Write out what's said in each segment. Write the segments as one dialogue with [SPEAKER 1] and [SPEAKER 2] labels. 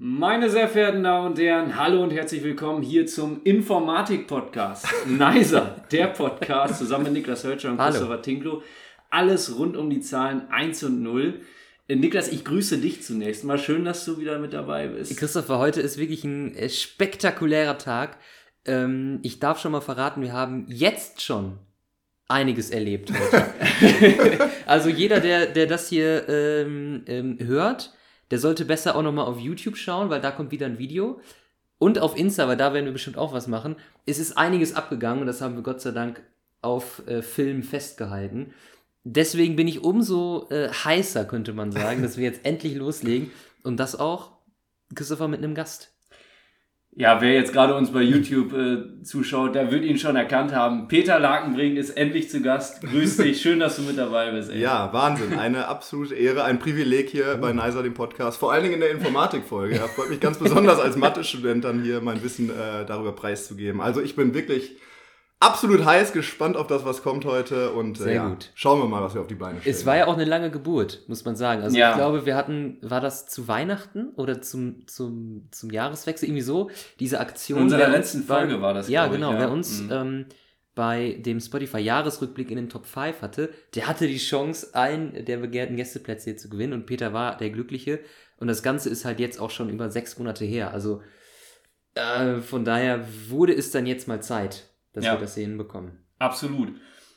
[SPEAKER 1] Meine sehr verehrten Damen und Herren, hallo und herzlich willkommen hier zum Informatik-Podcast. Nicer, der Podcast zusammen mit Niklas Hölscher und
[SPEAKER 2] Hallo.
[SPEAKER 1] Christopher Tinklo. Alles rund um die Zahlen 1 und 0. Äh, Niklas, ich grüße dich zunächst mal. Schön, dass du wieder mit dabei bist.
[SPEAKER 2] Christopher, heute ist wirklich ein äh, spektakulärer Tag. Ähm, ich darf schon mal verraten, wir haben jetzt schon einiges erlebt heute. also jeder, der, der das hier ähm, ähm, hört, der sollte besser auch nochmal auf YouTube schauen, weil da kommt wieder ein Video. Und auf Insta, weil da werden wir bestimmt auch was machen. Es ist einiges abgegangen und das haben wir Gott sei Dank auf äh, Film festgehalten. Deswegen bin ich umso äh, heißer, könnte man sagen, dass wir jetzt endlich loslegen. Und das auch, Christopher, mit einem Gast.
[SPEAKER 1] Ja, wer jetzt gerade uns bei YouTube äh, zuschaut, der wird ihn schon erkannt haben. Peter Lakenbrink ist endlich zu Gast. Grüß dich, schön, dass du mit dabei bist. Ey.
[SPEAKER 3] Ja, Wahnsinn. Eine absolute Ehre, ein Privileg hier bei Nicer, dem Podcast. Vor allen Dingen in der Informatikfolge. Ja, freut mich ganz besonders als Mathe-Student dann hier mein Wissen äh, darüber preiszugeben. Also ich bin wirklich absolut heiß, gespannt auf das, was kommt heute. Und äh,
[SPEAKER 2] Sehr
[SPEAKER 3] ja,
[SPEAKER 2] gut.
[SPEAKER 3] schauen wir mal, was wir auf die Beine stellen.
[SPEAKER 2] Es war ja auch eine lange Geburt, muss man sagen. Also
[SPEAKER 1] Ja.
[SPEAKER 2] ich glaube, wir hatten, war das zu Weihnachten oder zum, zum, zum Jahreswechsel, irgendwie so, diese Aktion.
[SPEAKER 1] In unserer letzten Folge war das,
[SPEAKER 2] Ja,
[SPEAKER 1] glaub ich,
[SPEAKER 2] genau.
[SPEAKER 1] ja.
[SPEAKER 2] Wer uns
[SPEAKER 1] Mhm.
[SPEAKER 2] ähm, bei dem Spotify-Jahresrückblick in den Top 5 hatte, der hatte die Chance, einen der begehrten Gästeplätze hier zu gewinnen und Peter war der Glückliche. Und das Ganze ist halt jetzt auch schon über sechs Monate her. Also äh, von daher wurde es dann jetzt mal Zeit, dass
[SPEAKER 1] Ja.
[SPEAKER 2] wir das hier hinbekommen.
[SPEAKER 1] Absolut.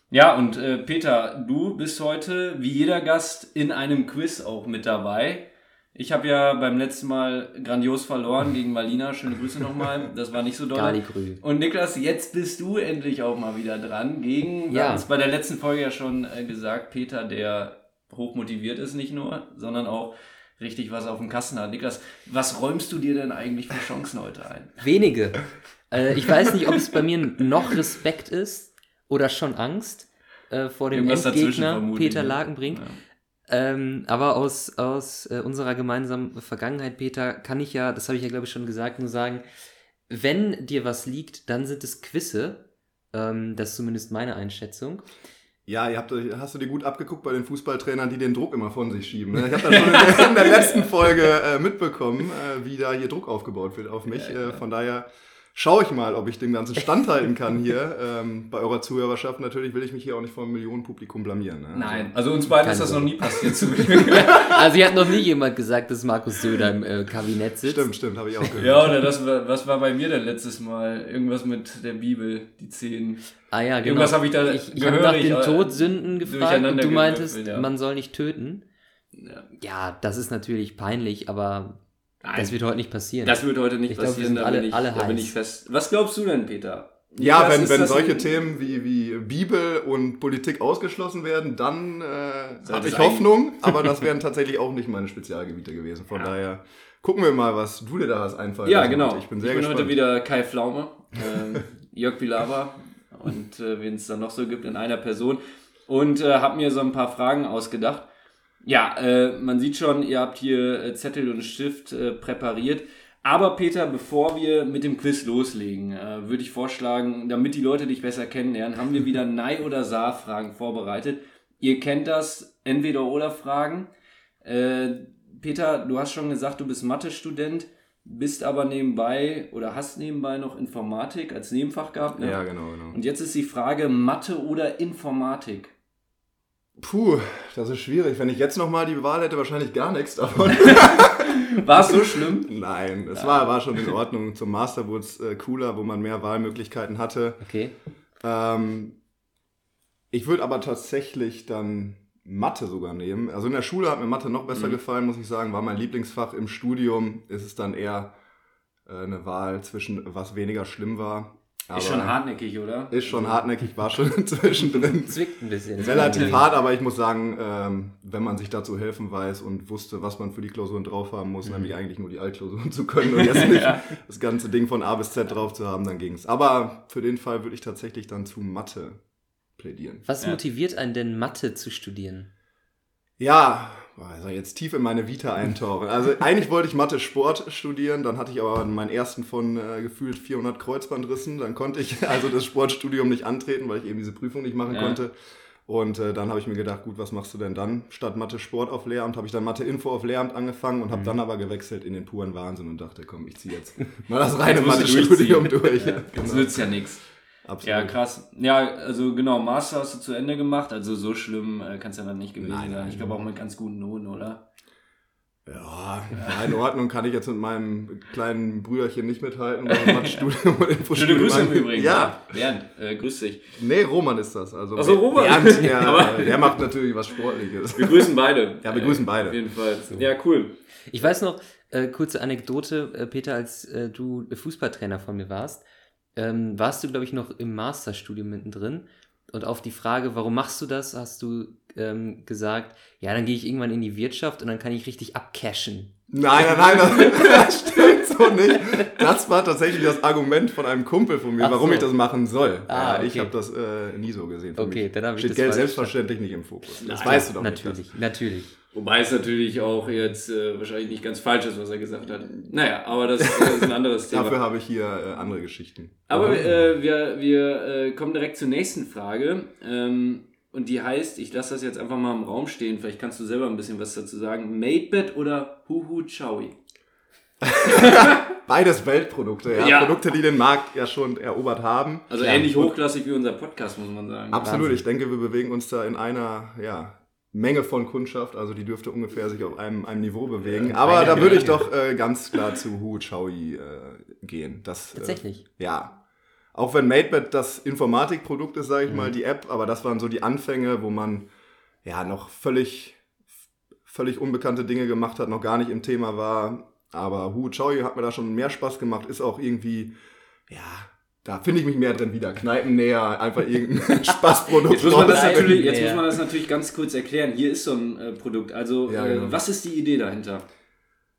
[SPEAKER 1] Ja, und äh, Peter, du bist heute wie jeder Gast in einem Quiz auch mit dabei. Ich habe ja beim letzten Mal grandios verloren gegen Malina. Schöne Grüße nochmal. Das war nicht so doll.
[SPEAKER 2] Galigrü.
[SPEAKER 1] Und Niklas, jetzt bist du endlich auch mal wieder dran. Gegen, wir
[SPEAKER 2] Ja.
[SPEAKER 1] haben es bei der letzten Folge ja schon äh, gesagt, Peter, der hoch motiviert ist, nicht nur, sondern auch richtig was auf dem Kasten hat. Niklas, was räumst du dir denn eigentlich für Chancen heute ein?
[SPEAKER 2] Wenige. Äh, ich weiß nicht, ob es bei mir noch Respekt ist oder schon Angst äh, vor dem
[SPEAKER 1] Irgendwas
[SPEAKER 2] Endgegner Peter? Lagenbrink.
[SPEAKER 1] Ja.
[SPEAKER 2] Ähm, aber aus, aus äh, unserer gemeinsamen Vergangenheit, Peter, kann ich ja, das habe ich ja glaube ich schon gesagt, nur sagen, wenn dir was liegt, dann sind es Quizze. Ähm, das ist zumindest meine Einschätzung.
[SPEAKER 3] Ja, ihr habt, euch- hast du dir gut abgeguckt bei den Fußballtrainern, die den Druck immer von sich schieben. ne? Ich habe das schon in der, in der letzten Folge äh, mitbekommen, äh, wie da hier Druck aufgebaut wird auf mich.
[SPEAKER 1] Ja, ja.
[SPEAKER 3] Äh, von daher schaue ich mal, ob ich dem Ganzen standhalten kann hier. Ähm, bei eurer Zuhörerschaft natürlich will ich mich hier auch nicht vor einem Millionenpublikum blamieren. Ne?
[SPEAKER 1] Nein, also uns beiden ist das noch
[SPEAKER 2] Sorge.
[SPEAKER 1] nie passiert. Zu
[SPEAKER 2] Also hier hat noch nie jemand gesagt, dass Markus Söder im äh, Kabinett sitzt.
[SPEAKER 3] Stimmt, stimmt, habe ich auch gehört.
[SPEAKER 1] Ja, oder das war, was war bei mir denn letztes Mal? Irgendwas mit der Bibel, die zehn.
[SPEAKER 2] Ah ja, genau.
[SPEAKER 1] Irgendwas habe ich da
[SPEAKER 2] ich, ich habe nach den
[SPEAKER 1] äh,
[SPEAKER 2] Todsünden gefragt und du meintest,
[SPEAKER 1] ja.
[SPEAKER 2] man soll nicht töten.
[SPEAKER 1] Ja.
[SPEAKER 2] Ja, das ist natürlich peinlich, aber
[SPEAKER 1] Nein,
[SPEAKER 2] das wird heute nicht passieren.
[SPEAKER 1] das wird heute nicht
[SPEAKER 2] Ich glaub,
[SPEAKER 1] passieren,
[SPEAKER 2] sind
[SPEAKER 1] da,
[SPEAKER 2] alle-
[SPEAKER 1] bin ich,
[SPEAKER 2] alle
[SPEAKER 1] da bin ich fest. Was glaubst du denn, Peter?
[SPEAKER 3] Ja, wenn, wenn solche
[SPEAKER 1] ein-
[SPEAKER 3] Themen wie, wie Bibel und Politik ausgeschlossen werden, dann äh, habe ich Hoffnung, aber das wären tatsächlich auch nicht meine Spezialgebiete gewesen. Von
[SPEAKER 1] Ja.
[SPEAKER 3] daher gucken wir mal, was du dir da hast einfallen
[SPEAKER 1] Ja, genau.
[SPEAKER 3] Ich bin sehr gespannt.
[SPEAKER 1] heute wieder Kai Pflaume, ähm, Jörg Pilawa und äh, wen es dann noch so gibt in einer Person. Und äh, habe mir so ein paar Fragen ausgedacht. Ja, äh, man sieht schon, ihr habt hier äh, Zettel und Stift äh, präpariert. Aber Peter, bevor wir mit dem Quiz loslegen, äh, würde ich vorschlagen, damit die Leute dich besser kennenlernen, haben wir wieder Nei- oder Saar-Fragen vorbereitet. Ihr kennt das, Entweder-Oder-Fragen. Äh, Peter, du hast schon gesagt, du bist Mathe-Student, bist aber nebenbei oder hast nebenbei noch Informatik als Nebenfach gehabt. Ne?
[SPEAKER 3] Ja, genau, genau.
[SPEAKER 1] Und jetzt ist die Frage Mathe oder Informatik.
[SPEAKER 3] Puh, das ist schwierig. Wenn ich jetzt nochmal die Wahl hätte, wahrscheinlich gar nichts davon.
[SPEAKER 1] War es so schlimm?
[SPEAKER 3] Nein, es war, war schon in Ordnung. Zum Master wurde es äh, cooler, wo man mehr Wahlmöglichkeiten hatte.
[SPEAKER 2] okay.
[SPEAKER 3] Ähm, ich würde aber tatsächlich dann Mathe sogar nehmen. Also in der Schule hat mir Mathe noch besser
[SPEAKER 1] Mhm.
[SPEAKER 3] gefallen, muss ich sagen. War mein Lieblingsfach. Im Studium ist es dann eher äh, eine Wahl zwischen was weniger schlimm war.
[SPEAKER 1] Ist schon hartnäckig, oder?
[SPEAKER 3] Ist schon hartnäckig, war schon zwischendrin.
[SPEAKER 2] Zwickt ein bisschen.
[SPEAKER 3] Relativ
[SPEAKER 2] unangenehm.
[SPEAKER 3] hart, aber ich muss sagen, ähm, wenn man sich dazu helfen weiß und wusste, was man für die Klausuren drauf haben muss, nämlich eigentlich nur die Altklausuren zu können und jetzt nicht
[SPEAKER 1] Ja.
[SPEAKER 3] das ganze Ding von A bis Z drauf zu haben, dann ging's. Aber für den Fall würde ich tatsächlich dann zu Mathe plädieren.
[SPEAKER 2] Was
[SPEAKER 1] Ja.
[SPEAKER 2] motiviert einen denn, Mathe zu studieren?
[SPEAKER 3] Ja, soll jetzt tief in meine Vita eintauchen. Also eigentlich wollte ich Mathe Sport studieren, dann hatte ich aber meinen ersten von äh, gefühlt 400 Kreuzbandrissen. Dann konnte ich also das Sportstudium nicht antreten, weil ich eben diese Prüfung nicht machen
[SPEAKER 1] Ja.
[SPEAKER 3] konnte. Und äh, dann habe ich mir gedacht, gut, was machst du denn dann? Statt Mathe Sport auf Lehramt habe ich dann Mathe Info auf Lehramt angefangen und habe dann aber gewechselt in den puren Wahnsinn und dachte, komm, ich ziehe jetzt mal das reine Mathe-Studium
[SPEAKER 1] durchziehen.
[SPEAKER 3] durch.
[SPEAKER 1] Ja, das
[SPEAKER 3] Genau.
[SPEAKER 1] nützt ja nichts.
[SPEAKER 3] Absolut.
[SPEAKER 1] Ja, krass. Ja, also genau, Master hast du zu Ende gemacht, also so schlimm äh, kann es ja dann nicht gewesen
[SPEAKER 3] Nein,
[SPEAKER 1] sein. Ich glaube auch mit ganz guten Noten, oder?
[SPEAKER 3] Ja, in Ordnung kann ich jetzt mit meinem kleinen Brüderchen nicht mithalten beim Mathe-Studium und
[SPEAKER 1] Schöne
[SPEAKER 3] Infostudium.
[SPEAKER 1] Grüße im Übrigen.
[SPEAKER 3] Ja,
[SPEAKER 1] Bernd, äh, grüß dich.
[SPEAKER 3] nee, Roman ist das. Also
[SPEAKER 1] Ach so, Roman.
[SPEAKER 3] Bernd, der,
[SPEAKER 1] Aber-
[SPEAKER 3] der macht natürlich was Sportliches.
[SPEAKER 1] Wir grüßen beide.
[SPEAKER 3] Ja, wir grüßen beide.
[SPEAKER 1] Auf jeden Fall. Ja, cool.
[SPEAKER 2] Ich weiß noch, äh, kurze Anekdote, äh, Peter, als äh, du Fußballtrainer von mir warst, ähm, warst du, glaube ich, noch im Masterstudium mittendrin. Und auf die Frage, warum machst du das, hast du ähm, gesagt, ja, dann gehe ich irgendwann in die Wirtschaft und dann kann ich richtig abcashen.
[SPEAKER 3] Nein, nein, nein, das, das stimmt so nicht. Das war tatsächlich das Argument von einem Kumpel von mir,
[SPEAKER 2] Ach
[SPEAKER 3] warum
[SPEAKER 2] so.
[SPEAKER 3] ich das machen soll.
[SPEAKER 2] Ah,
[SPEAKER 3] ja, Ich
[SPEAKER 2] okay.
[SPEAKER 3] habe das äh, nie so gesehen.
[SPEAKER 2] Okay,
[SPEAKER 3] mich
[SPEAKER 2] dann habe ich
[SPEAKER 3] steht
[SPEAKER 2] das
[SPEAKER 3] Geld selbstverständlich nicht im Fokus. Das
[SPEAKER 1] Nein,
[SPEAKER 3] weißt du doch
[SPEAKER 2] Natürlich, natürlich.
[SPEAKER 1] Wobei es natürlich auch jetzt äh, wahrscheinlich nicht ganz falsch ist, was er gesagt hat. Naja, aber das äh, ist ein anderes. Thema.
[SPEAKER 3] Dafür habe ich hier äh, andere Geschichten.
[SPEAKER 1] Aber äh, wir, wir äh, kommen direkt zur nächsten Frage. Ähm, und die heißt, ich lasse das jetzt einfach mal im Raum stehen, vielleicht kannst du selber ein bisschen was dazu sagen. Madebet oder Huhu Chowi?
[SPEAKER 3] Beides Weltprodukte, ja.
[SPEAKER 1] Ja.
[SPEAKER 3] Produkte, die den Markt ja schon erobert haben.
[SPEAKER 1] Also ähnlich hochklassig wie unser Podcast, muss man sagen.
[SPEAKER 3] Absolut,
[SPEAKER 2] Wahnsinn.
[SPEAKER 3] ich denke, wir bewegen uns da in einer ja, Menge von Kundschaft, also die dürfte ungefähr sich auf einem, einem Niveau bewegen.
[SPEAKER 1] Ja,
[SPEAKER 3] Aber da würde ich doch äh, ganz klar zu Hu Chaui äh, gehen. Das,
[SPEAKER 2] Tatsächlich.
[SPEAKER 3] Äh, ja. Auch wenn MateBet das Informatikprodukt ist, sage ich
[SPEAKER 2] Mhm.
[SPEAKER 3] mal, die App, aber das waren so die Anfänge, wo man ja noch völlig, völlig unbekannte Dinge gemacht hat, noch gar nicht im Thema war. Aber Hu Chaui hat mir da schon mehr Spaß gemacht, ist auch irgendwie, ja, da finde ich mich mehr drin wieder. Kneipennäher, einfach irgendein Spaßprodukt.
[SPEAKER 1] Jetzt muss, man das natürlich, jetzt
[SPEAKER 2] ja.
[SPEAKER 1] muss man das natürlich ganz kurz erklären. Hier ist so ein äh, Produkt. Also,
[SPEAKER 3] Ja,
[SPEAKER 1] äh,
[SPEAKER 3] genau.
[SPEAKER 1] was ist die Idee dahinter?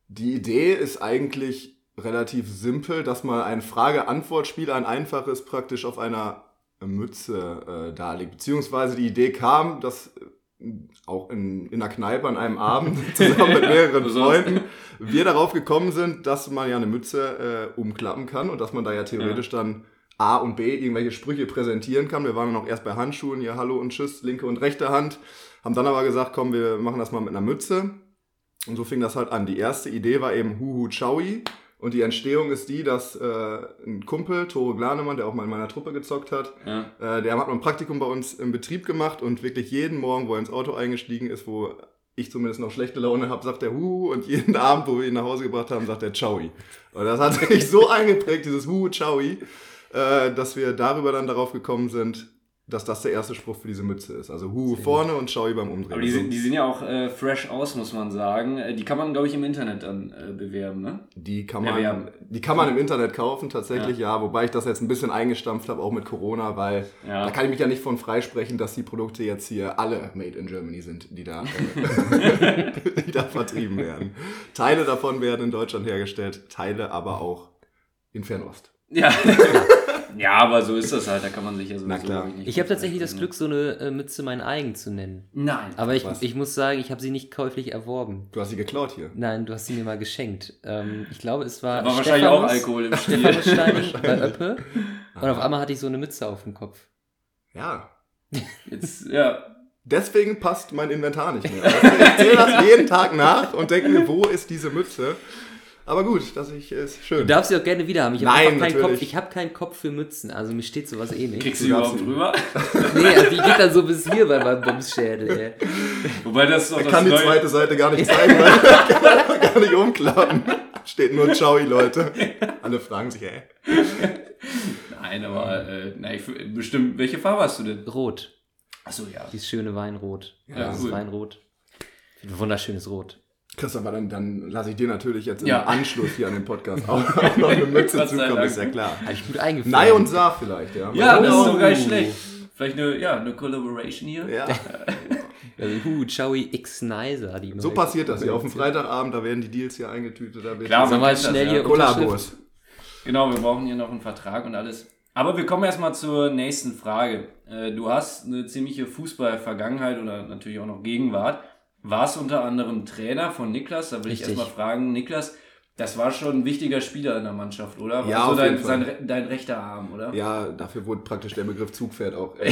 [SPEAKER 3] Die Idee ist eigentlich relativ simpel, dass mal ein Frage-Antwort-Spiel, ein einfaches, praktisch auf einer Mütze äh, darlegt. Beziehungsweise die Idee kam, dass äh, auch in, in einer Kneipe an einem Abend zusammen mit mehreren. Freunden wir darauf gekommen sind, dass man ja eine Mütze äh, umklappen kann und dass man da ja theoretisch dann A und B irgendwelche Sprüche präsentieren kann. Wir waren dann auch erst bei Handschuhen, ja Hallo und Tschüss, linke und rechte Hand, haben dann aber gesagt, komm, wir machen das mal mit einer Mütze. Und so fing das halt an. Die erste Idee war eben Huhu Chaui. Und die Entstehung ist die, dass äh, ein Kumpel, Tore Glanemann, der auch mal in meiner Truppe gezockt hat,
[SPEAKER 1] Ja.
[SPEAKER 3] äh, der hat mal ein Praktikum bei uns im Betrieb gemacht und wirklich jeden Morgen, wo er ins Auto eingestiegen ist, wo ich zumindest noch schlechte Laune habe, sagt er Huhu und jeden Abend, wo wir ihn nach Hause gebracht haben, sagt er Chaui. Und das hat sich so eingeprägt, dieses Huhu Chaui, äh, dass wir darüber dann darauf gekommen sind, dass das der erste Spruch für diese Mütze ist. Also Huhu vorne und Chaui beim Umdrehen.
[SPEAKER 1] Aber die,
[SPEAKER 3] So-
[SPEAKER 1] sind- die sehen ja auch äh, fresh aus, muss man sagen. Äh, Die kann man, glaube ich, im Internet dann äh, bewerben, ne?
[SPEAKER 3] Die kann, man,
[SPEAKER 1] Erwerben.
[SPEAKER 3] die kann man im Internet kaufen, tatsächlich, ja. Wobei ich das jetzt ein bisschen eingestampft habe, auch mit Corona, weil
[SPEAKER 1] Ja.
[SPEAKER 3] da kann ich mich ja nicht von freisprechen, dass die Produkte jetzt hier alle made in Germany sind, die da, äh, die da vertrieben werden. Teile davon werden in Deutschland hergestellt, Teile aber auch in Fernost.
[SPEAKER 1] Ja. ja, aber so ist das halt. Da kann man sich ja sowieso
[SPEAKER 3] Na
[SPEAKER 1] nicht
[SPEAKER 2] Ich habe tatsächlich das Glück, so eine äh, Mütze mein eigen zu nennen.
[SPEAKER 1] ne? Nein.
[SPEAKER 2] Aber ich,
[SPEAKER 3] Was?
[SPEAKER 2] ich muss sagen, ich habe sie nicht käuflich erworben.
[SPEAKER 3] Du hast sie geklaut hier.
[SPEAKER 2] Nein, du hast sie mir mal geschenkt. Ähm, ich glaube, es war.
[SPEAKER 1] Da war wahrscheinlich auch Alkohol im Spiel.
[SPEAKER 2] Steining bei Öppe. Und auf einmal hatte ich so eine Mütze auf dem Kopf.
[SPEAKER 3] Ja.
[SPEAKER 1] Jetzt, ja.
[SPEAKER 3] Deswegen passt mein Inventar nicht mehr. Also ich zähle das jeden Tag nach und denke mir, wo ist diese Mütze? Aber gut, dass ich ist schön.
[SPEAKER 2] Du darfst sie auch gerne wieder haben. Ich habe
[SPEAKER 3] Nein,
[SPEAKER 2] keinen. Kopf. Ich habe keinen Kopf für Mützen. Also mir steht sowas eh nicht.
[SPEAKER 1] Kriegst du die überhaupt drüber?
[SPEAKER 2] Nee, also die geht dann so bis hier bei meinem Bumsschädel. Ey.
[SPEAKER 1] Wobei das ist doch
[SPEAKER 3] Er
[SPEAKER 1] das
[SPEAKER 3] kann die
[SPEAKER 1] Neue.
[SPEAKER 3] zweite Seite gar nicht zeigen, weil er kann gar nicht umklappen. Steht nur Chaui, Leute. Alle fragen sich, ey.
[SPEAKER 1] Nein, aber äh, ich, bestimmt. Welche Farbe hast du denn?
[SPEAKER 2] Rot.
[SPEAKER 1] Achso, ja.
[SPEAKER 2] Dieses schöne Weinrot.
[SPEAKER 1] Ja,
[SPEAKER 2] Dieses
[SPEAKER 1] cool.
[SPEAKER 2] Weinrot. Ein wunderschönes Rot.
[SPEAKER 3] Christopher, dann, dann lasse ich dir natürlich jetzt im
[SPEAKER 1] Ja.
[SPEAKER 3] Anschluss hier an den Podcast auch, auch noch eine Mütze zukommen, ist ja klar.
[SPEAKER 2] Habe ich gut eingeführt.
[SPEAKER 3] Nei und Saar vielleicht, ja.
[SPEAKER 1] Ja, das ist
[SPEAKER 2] Oh.
[SPEAKER 1] doch gar nicht schlecht. Vielleicht eine, ja, eine Collaboration hier.
[SPEAKER 3] Ja,
[SPEAKER 2] Also, hu, Chowi X Nicer. Die
[SPEAKER 3] so passiert das hier. Auf dem Freitagabend, da werden die Deals hier eingetütet. Da wird
[SPEAKER 1] Klar, man
[SPEAKER 2] mal
[SPEAKER 1] das,
[SPEAKER 2] schnell
[SPEAKER 1] ja.
[SPEAKER 2] hier
[SPEAKER 3] Kollabos.
[SPEAKER 1] Genau, wir brauchen hier noch einen Vertrag und alles. Aber wir kommen erstmal zur nächsten Frage. Äh, Du hast eine ziemliche Fußball-Vergangenheit oder natürlich auch noch Gegenwart. Warst unter anderem Trainer von Niklas. Da will ich
[SPEAKER 2] Richtig.
[SPEAKER 1] erstmal fragen, Niklas, Das war schon ein wichtiger Spieler in der Mannschaft, oder? War
[SPEAKER 3] Ja,
[SPEAKER 1] so
[SPEAKER 3] auf
[SPEAKER 1] dein,
[SPEAKER 3] jeden Fall.
[SPEAKER 1] sein, dein rechter Arm, oder?
[SPEAKER 3] Ja, dafür wurde praktisch der Begriff Zugpferd auch.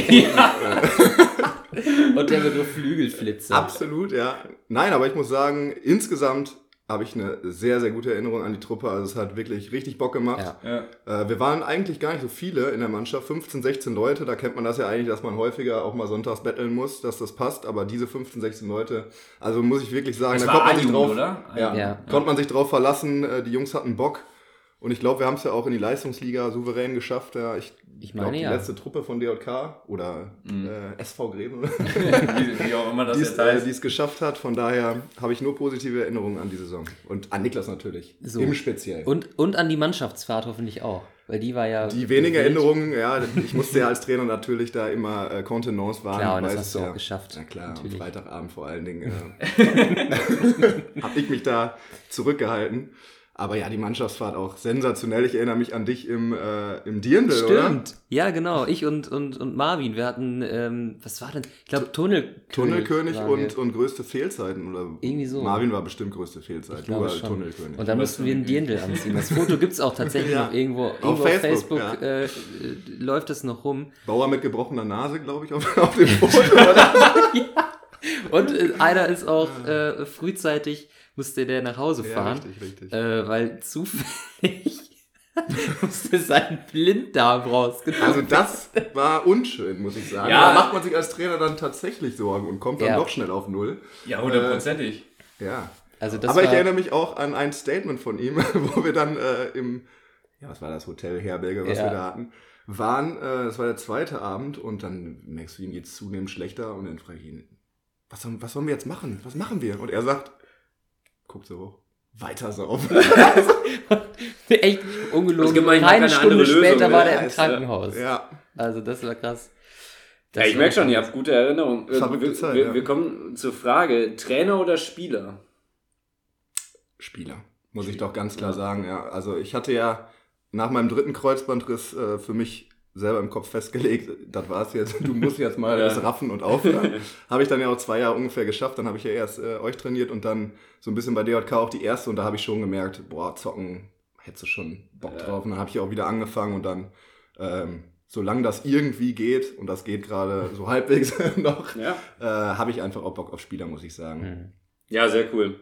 [SPEAKER 2] Und der Begriff Flügelflitzer.
[SPEAKER 3] Absolut, ja. Nein, aber ich muss sagen, insgesamt habe ich eine sehr, sehr gute Erinnerung an die Truppe. Also es hat wirklich richtig Bock gemacht.
[SPEAKER 2] Ja.
[SPEAKER 1] Ja.
[SPEAKER 3] Äh, wir waren eigentlich gar nicht so viele in der Mannschaft, 15, 16 Leute. Da kennt man das ja eigentlich, dass man häufiger auch mal sonntags betteln muss, dass das passt. Aber diese 15, 16 Leute, also muss ich wirklich sagen,
[SPEAKER 1] Das
[SPEAKER 3] da
[SPEAKER 1] war
[SPEAKER 3] konnte man sich drauf,
[SPEAKER 1] oder?
[SPEAKER 3] Ja,
[SPEAKER 2] Ja.
[SPEAKER 3] konnte man sich drauf verlassen. Äh, Die Jungs hatten Bock. Und ich glaube, wir haben es ja auch in die Leistungsliga souverän geschafft. Ja, ich
[SPEAKER 2] Ich
[SPEAKER 3] glaube,
[SPEAKER 2] meine
[SPEAKER 3] die
[SPEAKER 2] ja.
[SPEAKER 3] letzte Truppe von DJK oder äh, SV Greven,
[SPEAKER 1] wie, wie auch immer das
[SPEAKER 3] die es
[SPEAKER 1] jetzt
[SPEAKER 3] äh,
[SPEAKER 1] heißt.
[SPEAKER 3] die es geschafft hat. Von daher habe ich nur positive Erinnerungen an die Saison. Und an Niklas natürlich.
[SPEAKER 2] So.
[SPEAKER 3] Im Speziellen.
[SPEAKER 2] Und, und an die Mannschaftsfahrt hoffentlich auch. Weil die war ja.
[SPEAKER 3] die wenigen. Erinnerungen, ja, ich musste ja als Trainer natürlich da immer äh, Kontenance wahren.
[SPEAKER 2] Klar, und das hast du
[SPEAKER 3] ja.
[SPEAKER 2] auch geschafft.
[SPEAKER 3] Na klar,
[SPEAKER 2] Natürlich.
[SPEAKER 3] am Freitagabend vor allen Dingen äh, habe ich mich da zurückgehalten. Aber ja, die Mannschaftsfahrt auch sensationell. Ich erinnere mich an dich im, äh, im Dirndl, oder?
[SPEAKER 2] Stimmt. Ja, genau. Ich und, und, und Marvin, wir hatten, ähm, was war denn? Ich glaube, Tunnelkönig.
[SPEAKER 3] Tunnelkönig und, und größte Fehlzeiten. Oder
[SPEAKER 2] Irgendwie so.
[SPEAKER 3] Marvin war bestimmt größte Fehlzeit.
[SPEAKER 2] Ich
[SPEAKER 3] Du
[SPEAKER 2] glaube
[SPEAKER 3] warst
[SPEAKER 2] schon.
[SPEAKER 3] Tunnelkönig.
[SPEAKER 2] Und dann mussten wir einen Dirndl anziehen. Das Foto gibt es auch tatsächlich
[SPEAKER 3] Ja.
[SPEAKER 2] noch irgendwo.
[SPEAKER 3] Auf
[SPEAKER 2] irgendwo auf
[SPEAKER 3] Facebook,
[SPEAKER 2] Facebook, äh, äh, läuft es noch rum.
[SPEAKER 3] Bauer mit gebrochener Nase, glaube ich, auf, auf dem Foto. oder?
[SPEAKER 2] Und äh, einer ist auch äh, frühzeitig, musste der nach Hause
[SPEAKER 3] ja,
[SPEAKER 2] fahren,
[SPEAKER 3] richtig, richtig.
[SPEAKER 2] äh, weil zufällig musste sein Blinddarm rausgenommen
[SPEAKER 3] Also das war unschön, muss ich sagen.
[SPEAKER 1] Ja.
[SPEAKER 3] Da macht man sich als Trainer dann tatsächlich Sorgen und kommt dann
[SPEAKER 2] Ja.
[SPEAKER 3] doch schnell auf Null.
[SPEAKER 1] Ja, hundertprozentig.
[SPEAKER 3] Ja.
[SPEAKER 2] Also das
[SPEAKER 3] Aber ich erinnere mich auch an ein Statement von ihm, wo wir dann äh, im, ja, was war das, Hotel Herberge, was
[SPEAKER 2] Ja.
[SPEAKER 3] wir da hatten, waren, äh, das war der zweite Abend und dann merkst du, ihm geht's zunehmend schlechter und dann frage ich ihn, was, sollen- was sollen wir jetzt machen? Was machen wir? Und er sagt, guck so hoch, weiter saufen.
[SPEAKER 2] echt
[SPEAKER 1] Es
[SPEAKER 2] ungelogen.
[SPEAKER 1] manchmal
[SPEAKER 2] Eine
[SPEAKER 1] keine
[SPEAKER 2] Stunde
[SPEAKER 1] Lösung,
[SPEAKER 2] später war
[SPEAKER 1] ja,
[SPEAKER 2] der im
[SPEAKER 3] ja.
[SPEAKER 2] Krankenhaus.
[SPEAKER 3] ja,
[SPEAKER 2] Also das war krass.
[SPEAKER 1] Ja,
[SPEAKER 2] Das
[SPEAKER 1] ich
[SPEAKER 2] war
[SPEAKER 1] merke schon, ihr habt gute Erinnerungen. Äh, wir,
[SPEAKER 3] Zeit,
[SPEAKER 1] wir,
[SPEAKER 3] ja.
[SPEAKER 1] wir kommen zur Frage, Trainer oder Spieler?
[SPEAKER 3] Spieler, muss ich doch ganz klar sagen. Ja, also ich hatte ja nach meinem dritten Kreuzbandriss äh, für mich selber im Kopf festgelegt, das war's jetzt, du musst jetzt mal
[SPEAKER 1] Ja.
[SPEAKER 3] das raffen und aufhören. habe ich dann ja auch zwei Jahre ungefähr geschafft, dann habe ich ja erst äh, euch trainiert und dann so ein bisschen bei DJK auch die erste und da habe ich schon gemerkt, boah, zocken, hättest du schon Bock
[SPEAKER 1] Ja.
[SPEAKER 3] drauf. Und dann habe ich auch wieder angefangen und dann, ähm, solange das irgendwie geht, und das geht gerade so halbwegs noch,
[SPEAKER 1] Ja.
[SPEAKER 3] äh, habe ich einfach auch Bock auf Spieler, muss ich sagen.
[SPEAKER 2] Hm.
[SPEAKER 1] Ja, sehr cool.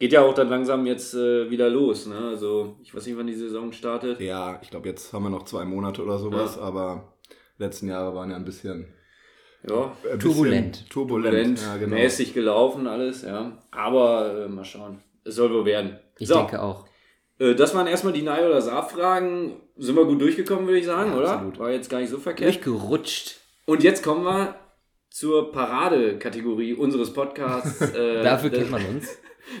[SPEAKER 1] Geht ja auch dann langsam jetzt äh, wieder los. Ne? Also, ich weiß nicht, wann die Saison startet.
[SPEAKER 3] Ja, ich glaube, jetzt haben wir noch zwei Monate oder sowas,
[SPEAKER 1] Ja.
[SPEAKER 3] aber die letzten Jahre waren ja ein bisschen
[SPEAKER 1] Ja,
[SPEAKER 3] äh,
[SPEAKER 2] Turbulent.
[SPEAKER 3] Bisschen turbulent,
[SPEAKER 1] turbulent,
[SPEAKER 3] ja, genau.
[SPEAKER 1] mäßig gelaufen alles, ja. Aber äh, mal schauen. Es soll wohl werden.
[SPEAKER 2] Ich
[SPEAKER 1] so,
[SPEAKER 2] denke auch.
[SPEAKER 1] äh, das waren erstmal die Nein- oder Saar-Fragen. Sind wir gut durchgekommen, würde ich sagen,
[SPEAKER 3] Ja,
[SPEAKER 1] oder?
[SPEAKER 3] absolut.
[SPEAKER 1] War jetzt gar nicht so verkehrt.
[SPEAKER 2] Durchgerutscht.
[SPEAKER 1] Und jetzt kommen wir zur Paradekategorie unseres Podcasts. Äh,
[SPEAKER 2] Dafür kennt man uns.